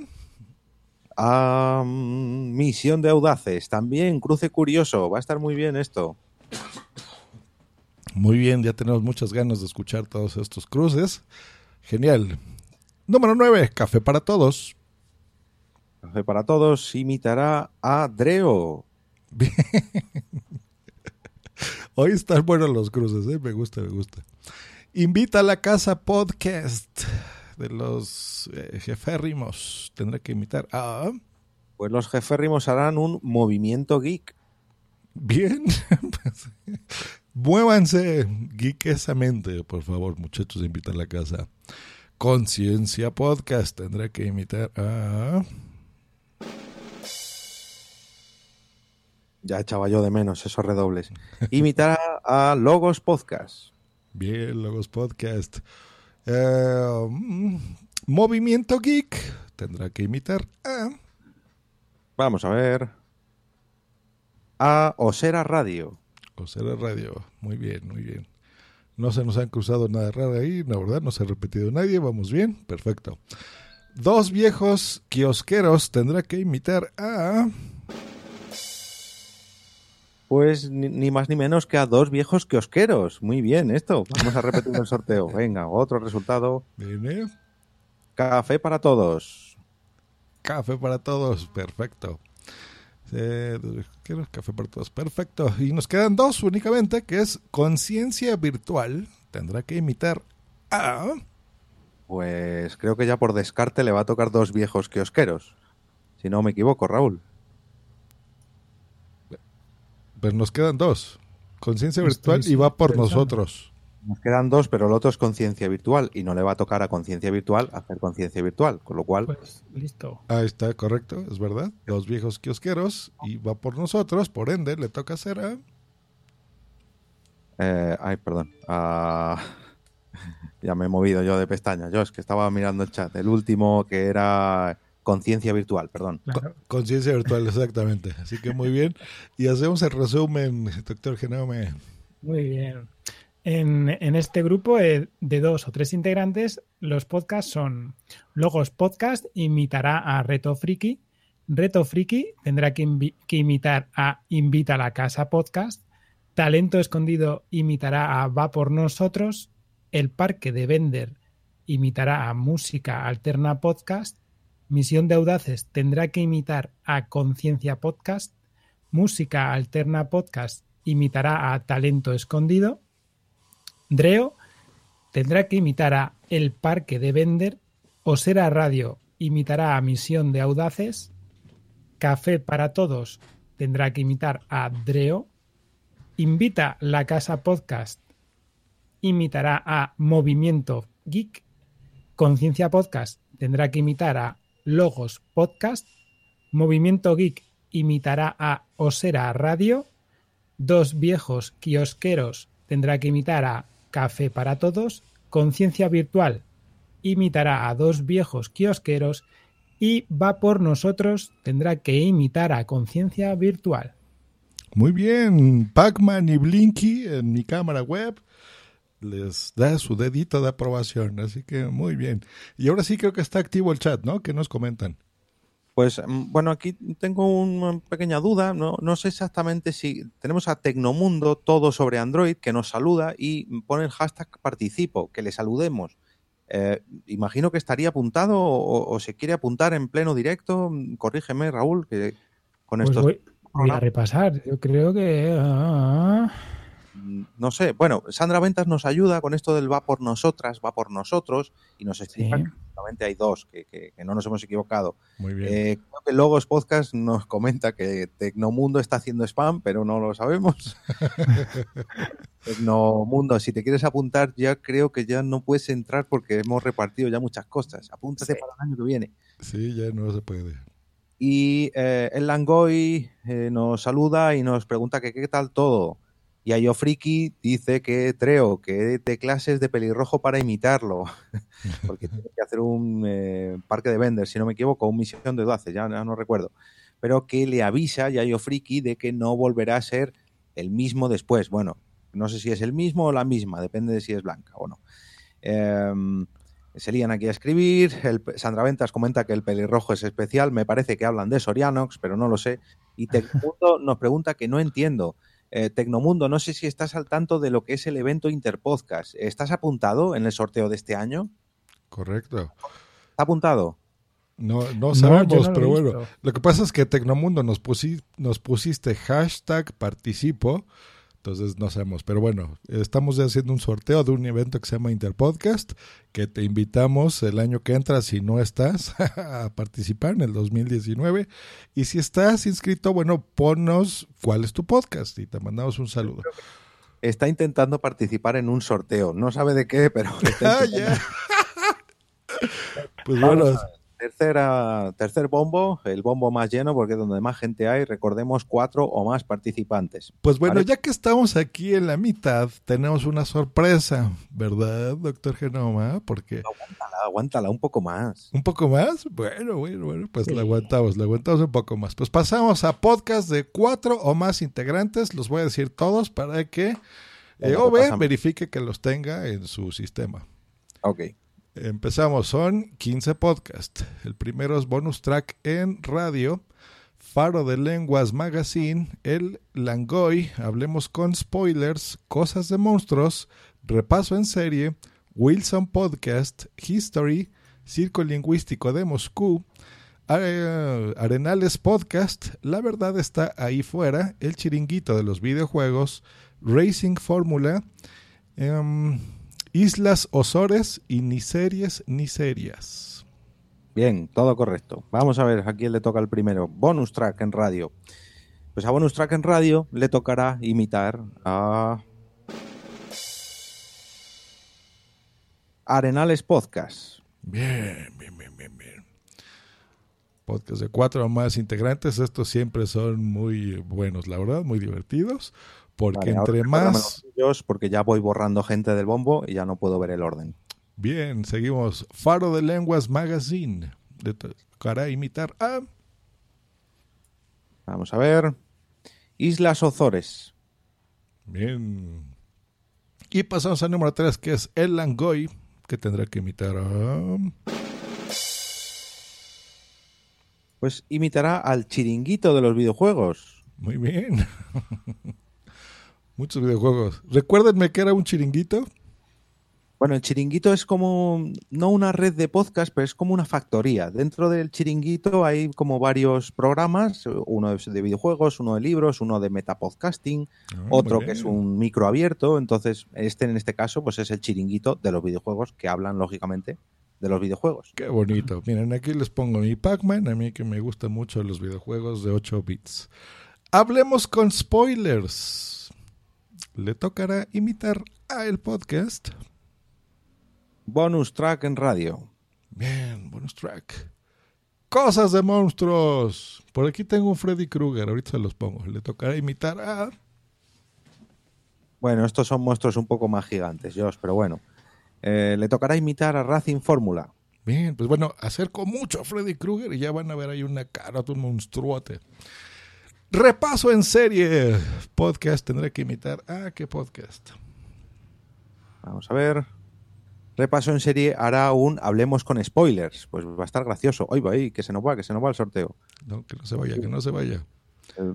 A Misión de Audaces, también Cruce Curioso, va a estar muy bien esto. Muy bien, ya tenemos muchas ganas de escuchar todos estos cruces. Genial. Número 9, Café para Todos. Café para Todos imitará a Dreo. Bien. Hoy están buenos los cruces, ¿eh? me gusta, me gusta. Invita a la casa podcast de los eh, jeférrimos. Tendrá que imitar a... Pues los jeférrimos harán un movimiento geek. Bien. Muévanse geekesamente, por favor, muchachos, invita a la casa. Conciencia Podcast tendrá que imitar a... Ya echaba yo de menos esos redobles. Imitar a Logos Podcast. Bien, Logos Podcast. Eh, mm, Movimiento Geek tendrá que imitar a... Vamos a ver. A Osera Radio. Osera Radio. Muy bien, muy bien. No se nos han cruzado nada raro ahí, la verdad, no se ha repetido nadie. Vamos bien, perfecto. Dos viejos kiosqueros tendrá que imitar a... Pues ni, ni, más ni menos que a dos viejos kiosqueros. Muy bien, esto. Vamos a repetir el sorteo. Venga, otro resultado. Viene. Café para todos. Café para todos, perfecto. Eh, café para todos, perfecto. Y nos quedan dos únicamente, que es conciencia virtual. Tendrá que imitar a... Pues creo que ya por descarte le va a tocar dos viejos kiosqueros. Si no me equivoco, Raúl. Pues nos quedan dos. Conciencia virtual y va por nosotros. Nos quedan dos, pero el otro es conciencia virtual y no le va a tocar a conciencia virtual hacer conciencia virtual, con lo cual... Pues listo. Ahí está, correcto, es verdad. Dos viejos kiosqueros y va por nosotros, por ende le toca hacer a... Eh, ay, perdón. Uh, ya me he movido yo de pestaña. Yo es que estaba mirando el chat. El último que era conciencia virtual, perdón. Claro. Conciencia virtual, exactamente. Así que muy bien. Y hacemos el resumen, doctor Genome. Muy bien. En, en, este grupo de dos o tres integrantes, los podcasts son Logos Podcast imitará a Reto Friki, Reto Friki tendrá que imitar a Invita a la Casa Podcast, Talento Escondido imitará a Va por Nosotros, El Parque de Vender imitará a Música Alterna Podcast, Misión de Audaces tendrá que imitar a Conciencia Podcast, Música Alterna Podcast imitará a Talento Escondido, Dreo tendrá que imitar a El Parque de Bender, Osera Radio imitará a Misión de Audaces, Café para Todos tendrá que imitar a Dreo, Invita la Casa Podcast imitará a Movimiento Geek, Conciencia Podcast tendrá que imitar a Logos Podcast, Movimiento Geek imitará a Osera Radio, Dos Viejos Kiosqueros tendrá que imitar a Café para Todos, Conciencia Virtual imitará a dos viejos kiosqueros y Va por Nosotros tendrá que imitar a Conciencia Virtual. Muy bien, Pac-Man y Blinky en mi cámara web. Les da su dedito de aprobación. Así que muy bien. Y ahora sí creo que está activo el chat, ¿no? ¿Qué nos comentan? Pues mm, bueno, aquí tengo una pequeña duda. No, no sé exactamente si tenemos a Tecnomundo, todo sobre Android, que nos saluda y pone el hashtag participo, que le saludemos. Eh, imagino que estaría apuntado o, se quiere apuntar en pleno directo. Corrígeme, Raúl, que con pues esto. Voy, a repasar. Yo creo que. Ah, Mm, no sé, bueno, Sandra Ventas nos ayuda con esto del va por nosotras, va por nosotros, y nos explica que solamente hay dos, que, no nos hemos equivocado. Muy bien. Eh, creo que Logos Podcast nos comenta que Tecnomundo está haciendo spam, pero no lo sabemos. Tecnomundo, si te quieres apuntar, ya creo que ya no puedes entrar porque hemos repartido ya muchas cosas. Apúntate para el año que viene. Sí, ya no se puede. Y eh, el Langoy eh, nos saluda y nos pregunta que qué tal todo. Y Ayo Friki dice que Treo, que de clases de pelirrojo para imitarlo, porque tiene que hacer un eh, parque de venders, si no me equivoco, un misión de 12, ya, no recuerdo. Pero que le avisa Yayo Friki de que no volverá a ser el mismo después. Bueno, no sé si es el mismo o la misma, depende de si es blanca o no. Em, se lían aquí a escribir. El, Sandra Ventas comenta que el pelirrojo es especial. Me parece que hablan de Sorianox, pero no lo sé. Y Tecmundo nos pregunta que no entiendo. Eh, Tecnomundo, no sé si estás al tanto de lo que es el evento Interpodcast. ¿Estás apuntado en el sorteo de este año? Correcto. ¿Está apuntado? No, no sabemos, pero bueno. Lo que pasa es que Tecnomundo nos, nos pusiste hashtag participo entonces no sabemos, pero bueno, estamos haciendo un sorteo de un evento que se llama Interpodcast, que te invitamos el año que entra, si no estás, a participar en el 2019. Y si estás inscrito, bueno, ponnos cuál es tu podcast y te mandamos un saludo. Está intentando participar en un sorteo, no sabe de qué, pero... ah, pues bueno... Tercera, tercer bombo, el bombo más lleno, porque donde más gente hay, recordemos cuatro o más participantes. Pues bueno, ya que estamos aquí en la mitad, tenemos una sorpresa, ¿verdad, doctor Genoma? Porque... Aguántala, aguántala un poco más. ¿Un poco más? Bueno, bueno, bueno, pues la aguantamos, la aguantamos un poco más. Pues pasamos a podcast de cuatro o más integrantes, los voy a decir todos para que eh, OB verifique que los tenga en su sistema. Ok. Empezamos, son 15 podcasts. El primero es bonus track en radio, Faro de Lenguas Magazine, El Langoy, Hablemos con Spoilers, Cosas de Monstruos, Repaso en Serie, Wilson Podcast, History, Circo Lingüístico de Moscú, Arenales Podcast, La Verdad está ahí fuera, El Chiringuito de los Videojuegos, Racing Fórmula, em, Islas Osores y ni series ni serias. Bien, todo correcto. Vamos a ver a quién le toca el primero. Bonus track en radio. Pues a bonus track en radio le tocará imitar a Arenales Podcast. Bien, bien, bien, bien, bien. Podcast de cuatro o más integrantes. Estos siempre son muy buenos, la verdad, muy divertidos. Porque entre más... porque ya voy borrando gente del bombo y ya no puedo ver el orden. Bien, seguimos. Faro de Lenguas Magazine. De a imitar a... Vamos a ver. Islas Ozores. Bien. Y pasamos al número 3, que es El Langoy, que tendrá que imitar a... Pues imitará al chiringuito de los videojuegos. Muy bien. Muchos videojuegos. Recuérdenme que era un chiringuito. Bueno, el chiringuito es como, no una red de podcast, pero es como una factoría. Dentro del chiringuito hay como varios programas, uno de videojuegos, uno de libros, uno de metapodcasting, ah, otro que es un micro abierto. Entonces, este en este caso, pues es el chiringuito de los videojuegos que hablan, lógicamente, de los videojuegos. Qué bonito. Miren, aquí les pongo mi Pac-Man, a mí que me gustan mucho los videojuegos de 8 bits. Hablemos con spoilers le tocará imitar a el podcast. Bonus track en radio. Bien, bonus track. Cosas de monstruos. Por aquí tengo un Freddy Krueger, ahorita se los pongo. Le tocará imitar a... Bueno, estos son monstruos un poco más gigantes, Josh, pero bueno. Eh, le tocará imitar a Racing Fórmula. Bien, pues bueno, acerco mucho a Freddy Krueger y ya van a ver ahí una cara, un monstruote. Repaso en serie. Podcast tendré que imitar. Ah, ¿qué podcast? Vamos a ver. Repaso en serie hará un Hablemos con spoilers. Pues va a estar gracioso. Hoy va ahí, que se nos va, que se nos va el sorteo. No, que no se vaya, que no se vaya. Eh,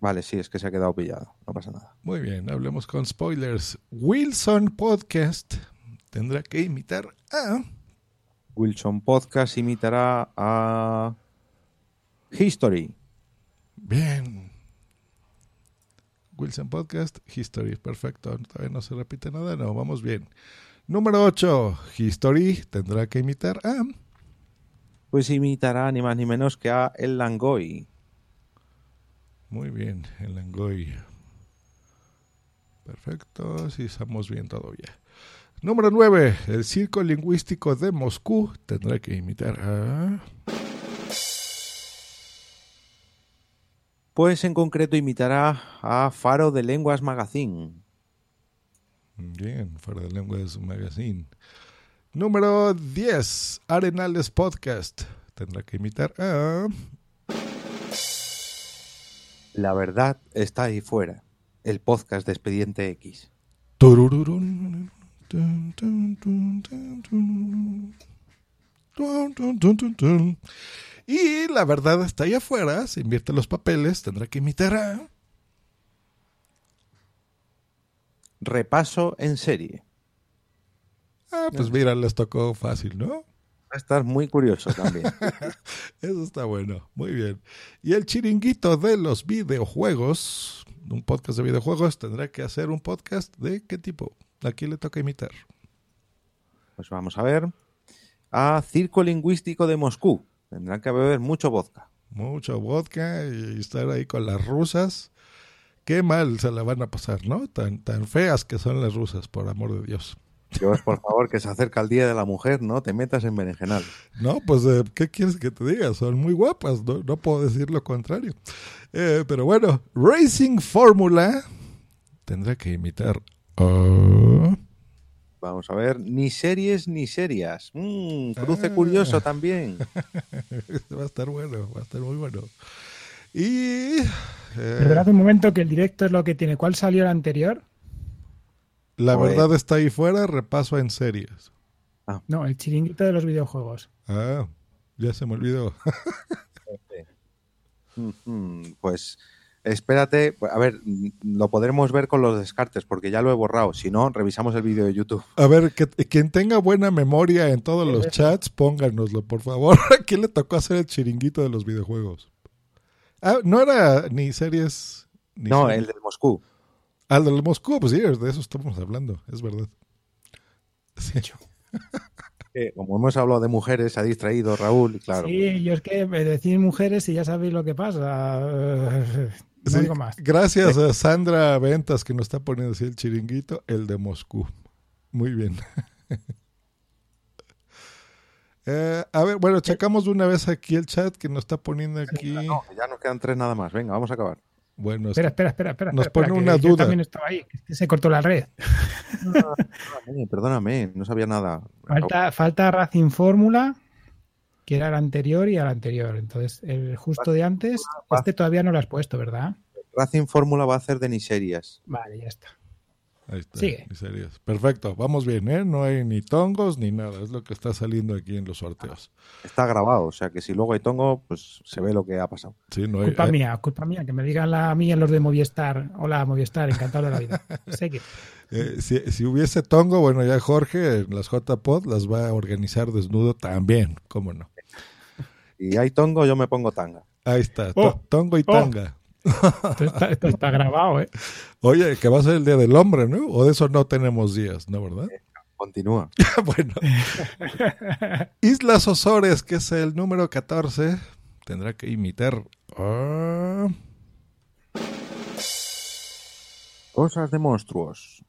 vale, sí, es que se ha quedado pillado. No pasa nada. Muy bien, hablemos con spoilers. Wilson Podcast tendrá que imitar a. Wilson Podcast imitará a. History. Bien. Wilson Podcast, History. Perfecto. Todavía no se repite nada. No, vamos bien. Número 8. History tendrá que imitar a. Pues imitará ni más ni menos que a El Langoy. Muy bien, El Langoy. Perfecto. Sí, estamos bien todavía. Número 9. El Circo Lingüístico de Moscú tendrá que imitar a. Pues en concreto imitará a Faro de Lenguas Magazine. Bien, Faro de Lenguas Magazine. Número 10. Arenales Podcast. Tendrá que imitar a. La verdad está ahí fuera. El podcast de Expediente X. Turururun. Y la verdad está ahí afuera, se invierte los papeles, tendrá que imitar a... Repaso en serie. Ah, pues mira, les tocó fácil, ¿no? Va a estar muy curioso también. Eso está bueno, muy bien. Y el chiringuito de los videojuegos, un podcast de videojuegos, tendrá que hacer un podcast de qué tipo. Aquí le toca imitar. Pues vamos a ver. A Circo Lingüístico de Moscú. Tendrán que beber mucho vodka. Mucho vodka y estar ahí con las rusas. Qué mal se la van a pasar, ¿no? Tan, tan feas que son las rusas, por amor de Dios. Dios, por favor, que se acerca el Día de la Mujer, no te metas en berenjenal. No, pues, eh, ¿qué quieres que te diga? Son muy guapas, no, no puedo decir lo contrario. Eh, pero bueno, Racing Fórmula tendrá que imitar. Vamos a ver, ni series ni serias. Mm, cruce curioso también. va a estar bueno, va a estar muy bueno. Y... Eh, verdad un momento que el directo es lo que tiene. ¿Cuál salió el anterior? La verdad está ahí fuera, repaso en series. Ah. No, el chiringuito de los videojuegos. Ah, ya se me olvidó. pues espérate, a ver, lo podremos ver con los descartes porque ya lo he borrado. Si no, revisamos el vídeo de YouTube. A ver, que, quien tenga buena memoria en todos los chats, pónganoslo, por favor. ¿A quién le tocó hacer el chiringuito de los videojuegos? Ah, no era ni series. Ni no, el de Moscú. Al del Moscú, pues sí, de eso estamos hablando, es verdad. Sí. como hemos hablado de mujeres, se ha distraído Raúl, claro. Sí, yo es que decir mujeres y ya sabéis lo que pasa. No digo más. Gracias a Sandra Ventas que nos está poniendo así el chiringuito, el de Moscú. Muy bien. Eh, a ver, bueno, checamos de una vez aquí el chat que nos está poniendo aquí. No, ya nos quedan tres nada más. Venga, vamos a acabar. Bueno, espera, espera, espera, espera. Nos pone una duda. Yo también estaba ahí, que se cortó la red. perdóname, perdóname, no sabía nada. Falta, falta Racing Fórmula, que era el anterior y al anterior. Entonces, el justo de antes, este todavía no lo has puesto, ¿verdad? Racing Fórmula va a hacer de Niserias. Vale, ya está. Ahí está. Perfecto, vamos bien, ¿eh? No hay ni tongos ni nada, es lo que está saliendo aquí en los sorteos. Está grabado, o sea que si luego hay tongo, pues se ve lo que ha pasado. Sí, no hay, culpa mía, culpa mía, que me digan la mía los de Movistar. Hola, Movistar, encantado de la vida. sé que... Eh, si, si, hubiese tongo, bueno, ya Jorge en las JPod las va a organizar desnudo también, cómo no. Y hay tongo, yo me pongo tanga. Ahí está, oh, tongo y oh. tanga. Esto está, grabado, ¿eh? Oye, que va a ser el Día del Hombre, ¿no? O de eso no tenemos días, ¿no, verdad? Continúa. bueno. Islas Osores, que es el número 14, tendrá que imitar. Cosas de monstruos.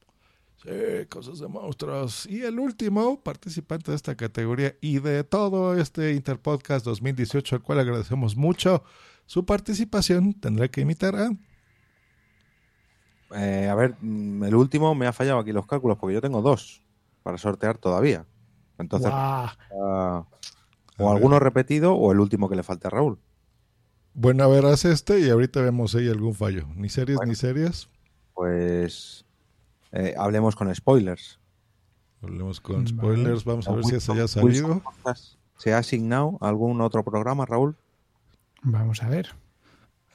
Sí, cosas de monstruos. Y el último participante de esta categoría y de todo este Interpodcast 2018, al cual agradecemos mucho, su participación tendrá que imitar a... Eh, a ver, mm, el último me ha fallado aquí los cálculos porque yo tengo dos para sortear todavía. Entonces, ah, o alguno repetido o el último que le falte a Raúl. Bueno, a ver, haz este y ahorita vemos ahí algún fallo. Ni series ni series. Pues eh, hablemos con spoilers. Hablemos con spoilers, vamos a ver si eso ya ha salido. ¿Se ha asignado algún otro programa, Raúl? Vamos a ver.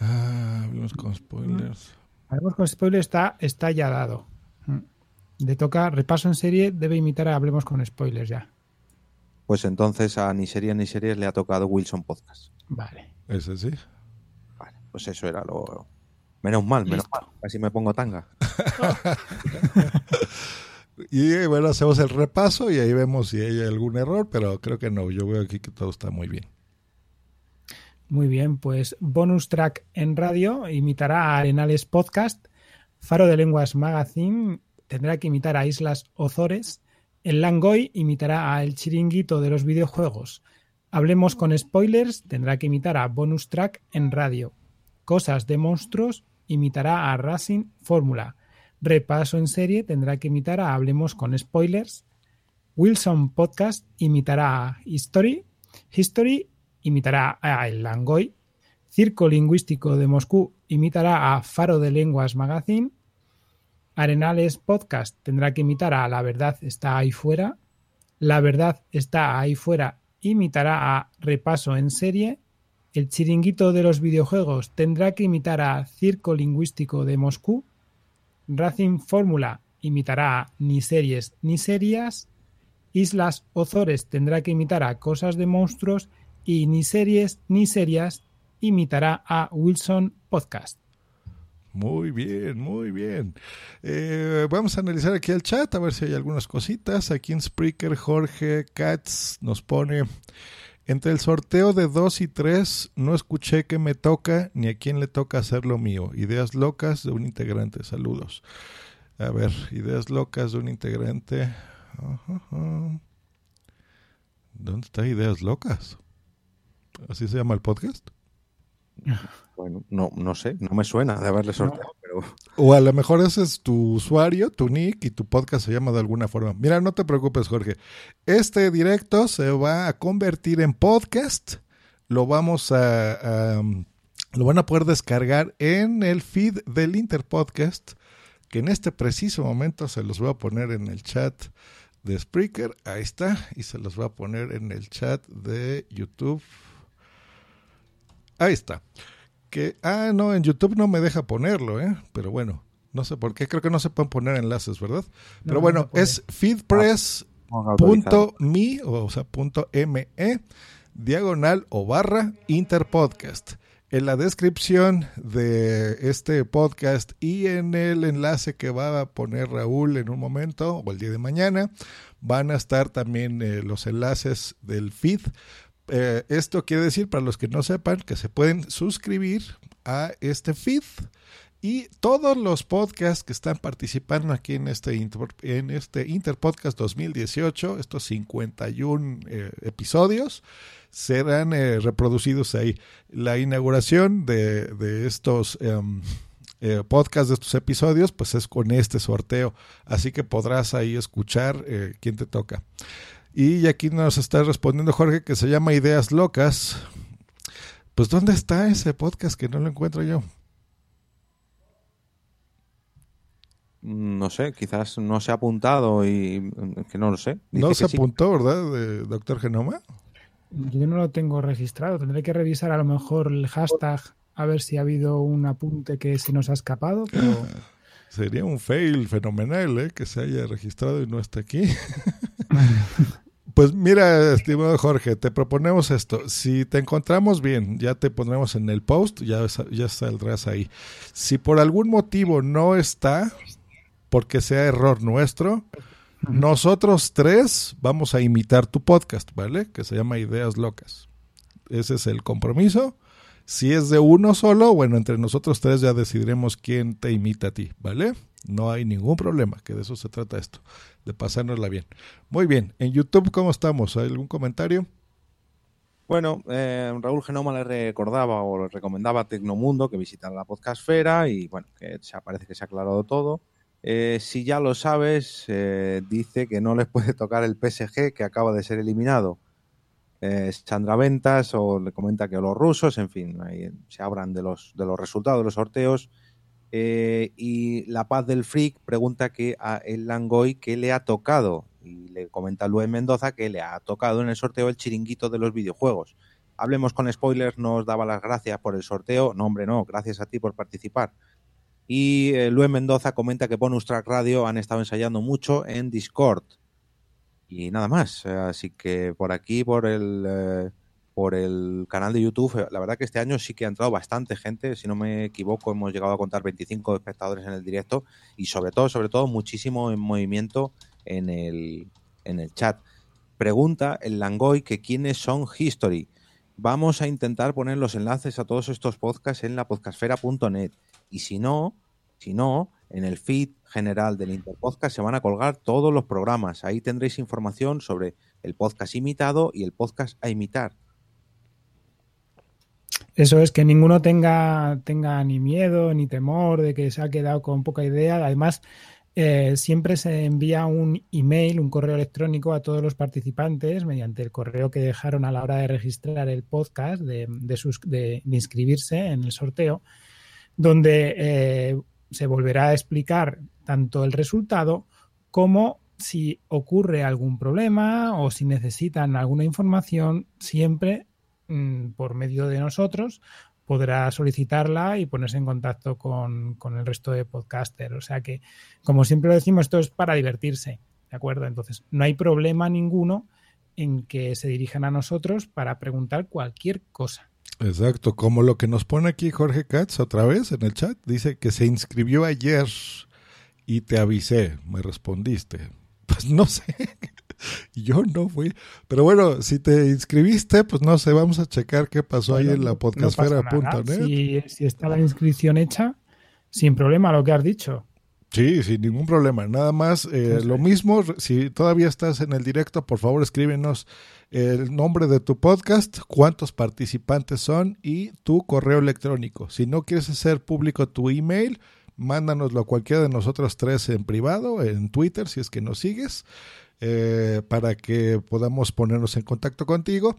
Ah, hablemos con spoilers. Hablemos con spoilers está, está ya dado. Mm. Le toca repaso en serie, debe imitar a Hablemos con spoilers ya. Pues entonces a ni series ni series le ha tocado Wilson Podcast. Vale. Ese sí. Vale, pues eso era lo. Menos mal, menos mal. Así me pongo tanga. y bueno, hacemos el repaso y ahí vemos si hay algún error, pero creo que no. Yo veo aquí que todo está muy bien. Muy bien, pues bonus track en radio imitará a Arenales Podcast, Faro de Lenguas Magazine tendrá que imitar a Islas Ozores, el Langoy imitará a El Chiringuito de los videojuegos, Hablemos con spoilers tendrá que imitar a bonus track en radio, Cosas de monstruos imitará a Racing Fórmula, Repaso en serie tendrá que imitar a Hablemos con spoilers, Wilson Podcast imitará a History, History imitará a El Langoy, Circo Lingüístico de Moscú imitará a Faro de Lenguas Magazine, Arenales Podcast tendrá que imitar a La Verdad está ahí fuera, La Verdad está ahí fuera imitará a Repaso en serie, El Chiringuito de los videojuegos tendrá que imitar a Circo Lingüístico de Moscú, Racing Fórmula imitará a Ni series ni serias, Islas Ozores tendrá que imitar a Cosas de monstruos y ni series ni serias imitará a Wilson Podcast. Muy bien, muy bien. Eh, vamos a analizar aquí el chat, a ver si hay algunas cositas. Aquí en Spreaker, Jorge Katz nos pone, entre el sorteo de 2 y 3, no escuché que me toca ni a quién le toca hacer lo mío. Ideas locas de un integrante. Saludos. A ver, ideas locas de un integrante. ¿Dónde está Ideas Locas? ¿Así se llama el podcast? Bueno, no, no sé, no me suena de haberle sorteado, pero... O a lo mejor ese es tu usuario, tu nick, y tu podcast se llama de alguna forma. Mira, no te preocupes, Jorge. Este directo se va a convertir en podcast. Lo vamos a, lo van a poder descargar en el feed del Interpodcast, que en este preciso momento se los voy a poner en el chat de Spreaker. Ahí está. Y se los voy a poner en el chat de YouTube. Ahí está. Que, ah, no, en YouTube no me deja ponerlo, ¿eh? Pero bueno, no sé por qué, creo que no se pueden poner enlaces, ¿verdad? Pero bueno, es feedpress.me, o sea, punto .me, diagonal o barra interpodcast. En la descripción de este podcast y en el enlace que va a poner Raúl en un momento o el día de mañana, van a estar también eh, los enlaces del feed eh, esto quiere decir, para los que no sepan, que se pueden suscribir a este feed y todos los podcasts que están participando aquí en este, en este Interpodcast 2018, estos 51 eh, episodios, serán eh, reproducidos ahí. La inauguración de, de estos em, podcasts, de estos episodios, pues es con este sorteo. Así que podrás ahí escuchar quién te toca. Y aquí nos está respondiendo Jorge que se llama Ideas Locas. Pues ¿dónde está ese podcast que no lo encuentro yo? No sé, quizás no se ha apuntado y que no lo sé. no se apuntó, ¿verdad, de Doctor Genoma? Yo no lo tengo registrado. Tendré que revisar a lo mejor el hashtag a ver si ha habido un apunte que se nos ha escapado, pero... Sería un fail fenomenal, ¿eh? Que se haya registrado y no esté aquí. Pues mira, estimado Jorge, te proponemos esto. Si te encontramos bien, ya te pondremos en el post, ya, ya saldrás ahí. Si por algún motivo no está, porque sea error nuestro, nosotros tres vamos a imitar tu podcast, ¿vale? Que se llama Ideas Locas. Ese es el compromiso. Si es de uno solo, bueno, entre nosotros tres ya decidiremos quién te imita a ti, ¿vale? No hay ningún problema, que de eso se trata esto, de pasárnosla bien. Muy bien, en YouTube, ¿cómo estamos? ¿Hay algún comentario? Bueno, eh, Raúl Genoma le recordaba o le recomendaba a Tecnomundo que visitara la podcastfera y bueno, que se parece que se ha aclarado todo. Eh, si ya lo sabes, eh, dice que no les puede tocar el PSG que acaba de ser eliminado. Sandra Ventas o le comenta que los rusos, en fin, se abran de los, de los resultados de los sorteos Eh, y La Paz del Freak pregunta que a El Langoy qué le ha tocado. Y le comenta Luis Mendoza que le ha tocado en el sorteo el chiringuito de los videojuegos. Hablemos con spoilers, no os daba las gracias por el sorteo. No, hombre, no, gracias a ti por participar. Y eh, Luis Mendoza comenta que Bonus Track Radio han estado ensayando mucho en Discord. Y nada más. Así que por aquí, por el. Eh, por el canal de YouTube. Eh, la verdad que este año sí que ha entrado bastante gente, si no me equivoco, hemos llegado a contar 25 espectadores en el directo y sobre todo, sobre todo, muchísimo en movimiento en el, en el chat. Pregunta el Langoy que quiénes son History. Vamos a intentar poner los enlaces a todos estos podcasts en la podcastfera.net y si no, si no, en el feed general del Interpodcast se van a colgar todos los programas. Ahí tendréis información sobre el podcast imitado y el podcast a imitar. Eso es, que ninguno tenga, tenga ni miedo ni temor de que se ha quedado con poca idea. Además, eh, siempre se envía un email, un correo electrónico a todos los participantes mediante el correo que dejaron a la hora de registrar el podcast, de, de, inscribirse en el sorteo, donde eh, se volverá a explicar tanto el resultado como si ocurre algún problema o si necesitan alguna información, siempre Mm, por medio de nosotros, podrá solicitarla y ponerse en contacto con, el resto de podcasters. O sea que, como siempre lo decimos, esto es para divertirse, ¿de acuerdo? Entonces, no hay problema ninguno en que se dirijan a nosotros para preguntar cualquier cosa. Exacto, como lo que nos pone aquí Jorge Katz otra vez en el chat, dice que se inscribió ayer y te avisé, me respondiste. Pues no sé, Yo no fui. Pero bueno, si te inscribiste, pues no sé, vamos a checar qué pasó ahí en la podcastfera.net. si, si está la inscripción hecha, sin problema lo que has dicho. Sí, sin ningún problema. Nada más, eh, lo mismo, si todavía estás en el directo, por favor escríbenos el nombre de tu podcast, cuántos participantes son y tu correo electrónico. Si no quieres hacer público tu email, mándanoslo a cualquiera de nosotros tres en privado, en Twitter, si es que nos sigues. Eh, para que podamos ponernos en contacto contigo.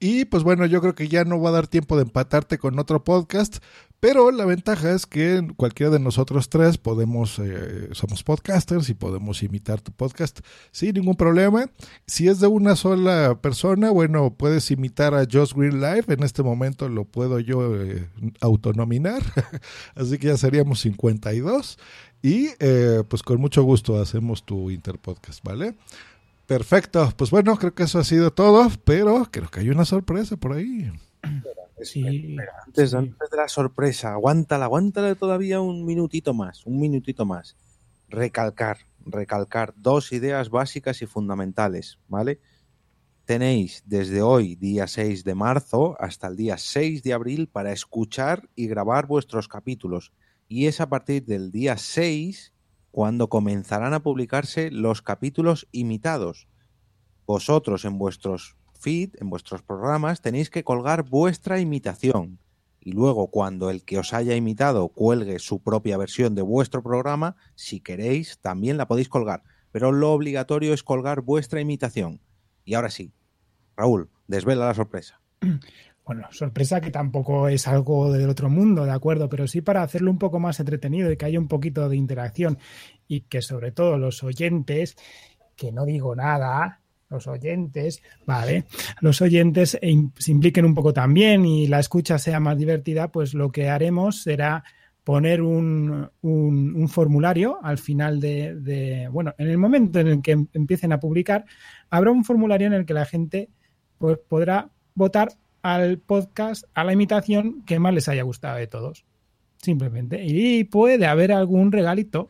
Y pues bueno, yo creo que ya no va a dar tiempo de empatarte con otro podcast, pero la ventaja es que cualquiera de nosotros tres podemos, eh, somos podcasters y podemos imitar tu podcast sin ningún problema. Si es de una sola persona, bueno, puedes imitar a Josh Green Live. En este momento lo puedo yo eh, autonominar, así que ya seríamos 52. Y eh, pues con mucho gusto hacemos tu Interpodcast, ¿vale? Perfecto, pues bueno, creo que eso ha sido todo, pero creo que hay una sorpresa por ahí. Sí, antes, antes, de la sorpresa, aguántala, aguántala todavía un minutito más, un minutito más. Recalcar, recalcar dos ideas básicas y fundamentales, ¿vale? Tenéis desde hoy, día 6 de marzo, hasta el día 6 de abril para escuchar y grabar vuestros capítulos y es a partir del día 6 cuando comenzarán a publicarse los capítulos imitados. Vosotros en vuestros feed, en vuestros programas, tenéis que colgar vuestra imitación. Y luego, cuando el que os haya imitado cuelgue su propia versión de vuestro programa, si queréis, también la podéis colgar. Pero lo obligatorio es colgar vuestra imitación. Y ahora sí, Raúl, desvela la sorpresa. bueno, sorpresa que tampoco es algo del otro mundo, ¿de acuerdo? Pero sí para hacerlo un poco más entretenido y que haya un poquito de interacción y que sobre todo los oyentes, que no digo nada, los oyentes, ¿vale? Los oyentes se impliquen un poco también y la escucha sea más divertida, pues lo que haremos será poner un, un, formulario al final de, de, bueno, en el momento en el que empiecen a publicar, habrá un formulario en el que la gente pues, podrá votar al podcast, a la imitación que más les haya gustado de todos. Simplemente. Y puede haber algún regalito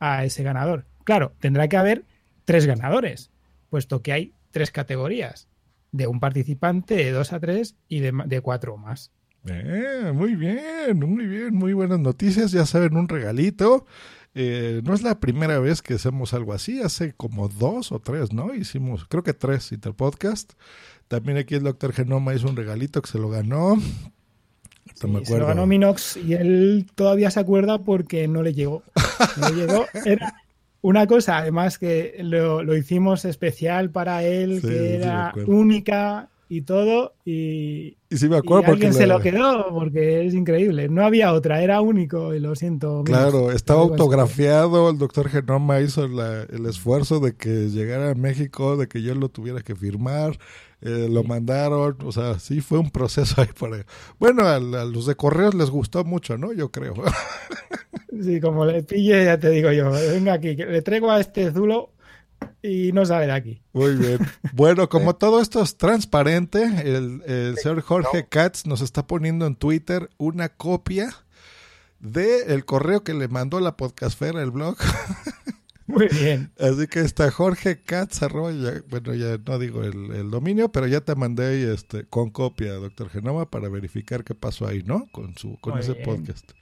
a ese ganador. Claro, tendrá que haber tres ganadores, puesto que hay tres categorías. De un participante, de dos a tres y de, de cuatro más. muy bien, muy bien, muy buenas noticias. Ya saben, un regalito. Eh, no es la primera vez que hacemos algo así, hace como dos o tres, ¿no? Hicimos, creo que tres Interpodcast. También aquí el doctor Genoma hizo un regalito que se lo ganó. se lo ganó Minox y él todavía se acuerda porque no le llegó. No le llegó. Era una cosa, además, que lo, hicimos especial para él, que era única y todo. Y, y sí me acuerdo porque alguien se lo quedó porque es increíble. No había otra, era único y lo siento. Claro, estaba autografiado. El doctor Genoma hizo el esfuerzo de que llegara a México, de que yo lo tuviera que firmar. Eh, lo mandaron, o sea, sí fue un proceso ahí para... Bueno, a, los de correos les gustó mucho, ¿no? Yo creo. Sí, como le pille, ya te digo yo, venga aquí, le traigo a este Zulo y no sale de aquí. Muy bien. Bueno, como todo esto es transparente, el, señor Jorge Katz nos está poniendo en Twitter una copia del el correo que le mandó la podcastfera, el blog. Muy bien. Así que está Jorge Katz, bueno, ya no digo el, dominio, pero ya te mandé este con copia, doctor Genoma, para verificar qué pasó ahí, ¿no? Con su con ese podcast.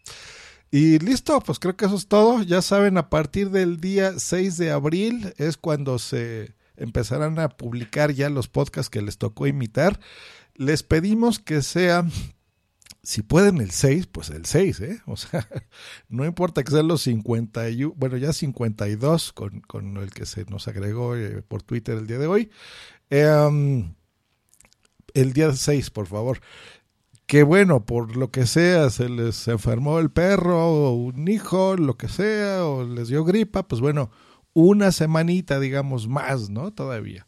Y listo, pues creo que eso es todo. Ya saben, a partir del día 6 de abril es cuando se empezarán a publicar ya los podcasts que les tocó imitar. Les pedimos que sea, si pueden el 6, pues el 6, ¿eh? O sea, no importa que sean los 51, bueno, ya 52 con, con el que se nos agregó eh, por Twitter el día de hoy. Em, el día 6, por favor que bueno, por lo que sea, se les enfermó el perro o un hijo, lo que sea, o les dio gripa, pues bueno, una semanita, digamos, más, ¿no? Todavía.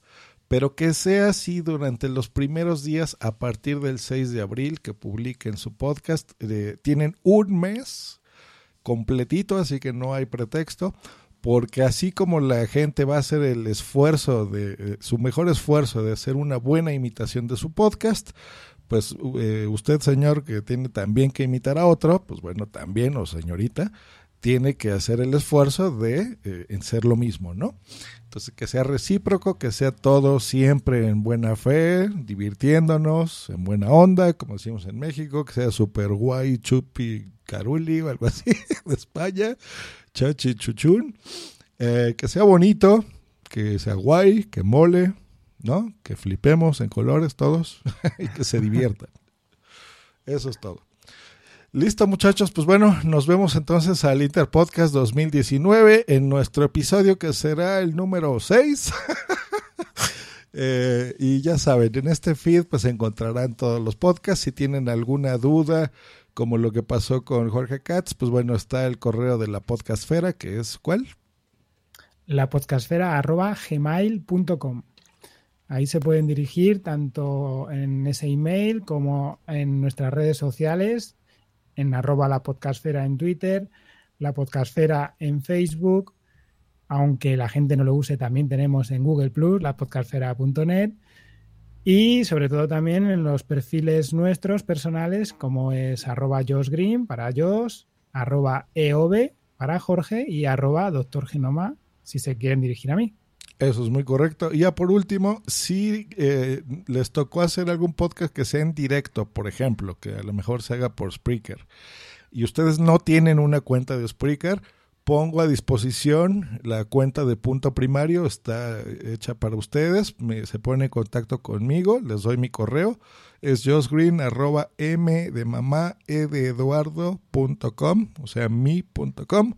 Pero que sea así durante los primeros días a partir del 6 de abril que publiquen su podcast. Eh, tienen un mes completito, así que no hay pretexto porque así como la gente va a hacer el esfuerzo de eh, su mejor esfuerzo de hacer una buena imitación de su podcast, pues eh, usted, señor, que tiene también que imitar a otro, pues bueno, también, o señorita, tiene que hacer el esfuerzo de eh, en ser lo mismo, ¿no? Entonces, que sea recíproco, que sea todo siempre en buena fe, divirtiéndonos, en buena onda, como decimos en México, que sea super guay, chupi, caruli o algo así, de España, chachi, chuchún, eh, que sea bonito, que sea guay, que mole, ¿no? Que flipemos en colores todos y que se diviertan. Eso es todo. Listo, muchachos. Pues bueno, nos vemos entonces al Inter Podcast 2019 en nuestro episodio que será el número 6. Eh, y ya saben, en este feed pues encontrarán todos los podcasts. Si tienen alguna duda, como lo que pasó con Jorge Katz, pues bueno, está el correo de la podcastfera, que es ¿cuál? La podcastfera arroba gmail.com. Ahí se pueden dirigir tanto en ese email como en nuestras redes sociales, en arroba la podcastfera en Twitter, la podcastfera en Facebook, aunque la gente no lo use, también tenemos en Google Plus, la podcastfera.net y sobre todo también en los perfiles nuestros personales, como es arroba Josh Green para Josh, arroba EOB para Jorge y arroba Doctor Genoma si se quieren dirigir a mí. Eso es muy correcto. Y ya por último, si eh, les tocó hacer algún podcast que sea en directo, por ejemplo, que a lo mejor se haga por Spreaker, y ustedes no tienen una cuenta de Spreaker, pongo a disposición la cuenta de punto primario, está hecha para ustedes, se pone en contacto conmigo, les doy mi correo, es josgreen de mamá e com, o sea mi.com.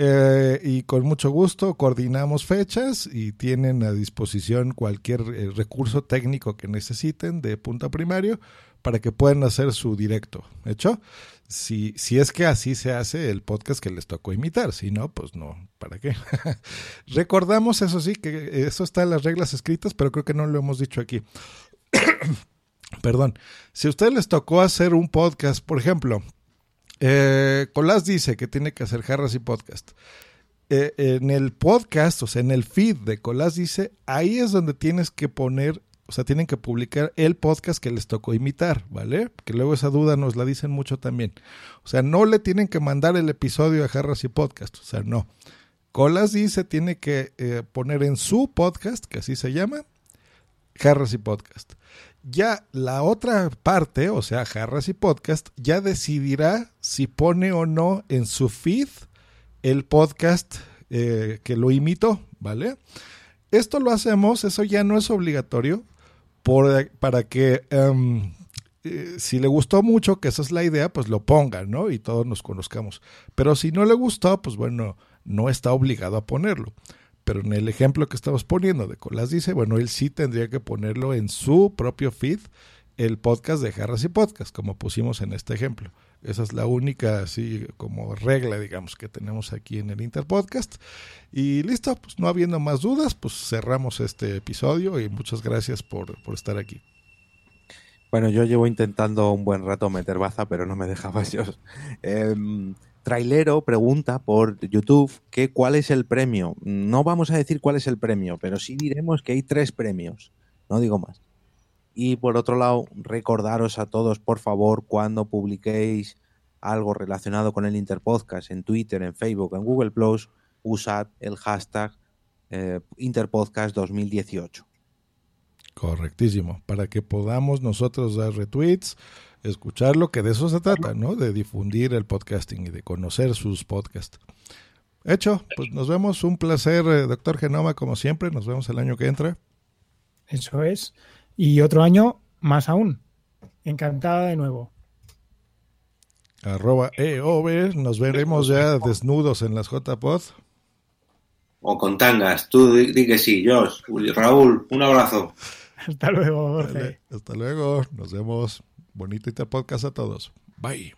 Eh, y con mucho gusto coordinamos fechas y tienen a disposición cualquier eh, recurso técnico que necesiten de punto primario para que puedan hacer su directo. ¿Hecho? Si, si es que así se hace el podcast que les tocó imitar, si no, pues no, ¿para qué? Recordamos, eso sí, que eso está en las reglas escritas, pero creo que no lo hemos dicho aquí. Perdón, si a ustedes les tocó hacer un podcast, por ejemplo, eh, Colás dice que tiene que hacer jarras y podcast. Eh, en el podcast, o sea, en el feed de Colás dice, ahí es donde tienes que poner, o sea, tienen que publicar el podcast que les tocó imitar, ¿vale? Que luego esa duda nos la dicen mucho también. O sea, no le tienen que mandar el episodio a jarras y podcast, o sea, no. Colas dice, tiene que eh, poner en su podcast, que así se llama, jarras y podcast. Ya la otra parte, o sea, Jarras y Podcast, ya decidirá si pone o no en su feed el podcast eh, que lo imitó, ¿vale? Esto lo hacemos, eso ya no es obligatorio, por, para que em, eh, si le gustó mucho, que esa es la idea, pues lo pongan, ¿no? Y todos nos conozcamos. Pero si no le gustó, pues bueno, no está obligado a ponerlo. Pero en el ejemplo que estamos poniendo de Colas dice, bueno, él sí tendría que ponerlo en su propio feed, el podcast de Jarras y Podcast, como pusimos en este ejemplo. Esa es la única, así como regla, digamos, que tenemos aquí en el Interpodcast. Y listo, pues no habiendo más dudas, pues cerramos este episodio y muchas gracias por, por estar aquí. Bueno, yo llevo intentando un buen rato meter baza, pero no me dejaba yo. Eh, Trailero pregunta por YouTube que cuál es el premio. No vamos a decir cuál es el premio, pero sí diremos que hay tres premios. No digo más. Y por otro lado, recordaros a todos, por favor, cuando publiquéis algo relacionado con el Interpodcast en Twitter, en Facebook, en Google Plus, usad el hashtag eh, Interpodcast 2018. Correctísimo, para que podamos nosotros dar retweets, escucharlo, que de eso se trata, ¿no? De difundir el podcasting y de conocer sus podcasts. Hecho, pues nos vemos. Un placer, eh, doctor Genoma, como siempre. Nos vemos el año que entra. Eso es. Y otro año más aún. Encantada de nuevo. Arroba EOB. Nos veremos ya desnudos en las JPod. O con tangas. Tú di, que sí, Josh. Raúl, un abrazo. Hasta luego, Jorge. hasta luego. Nos vemos. Bonito Interpodcast a todos. Bye.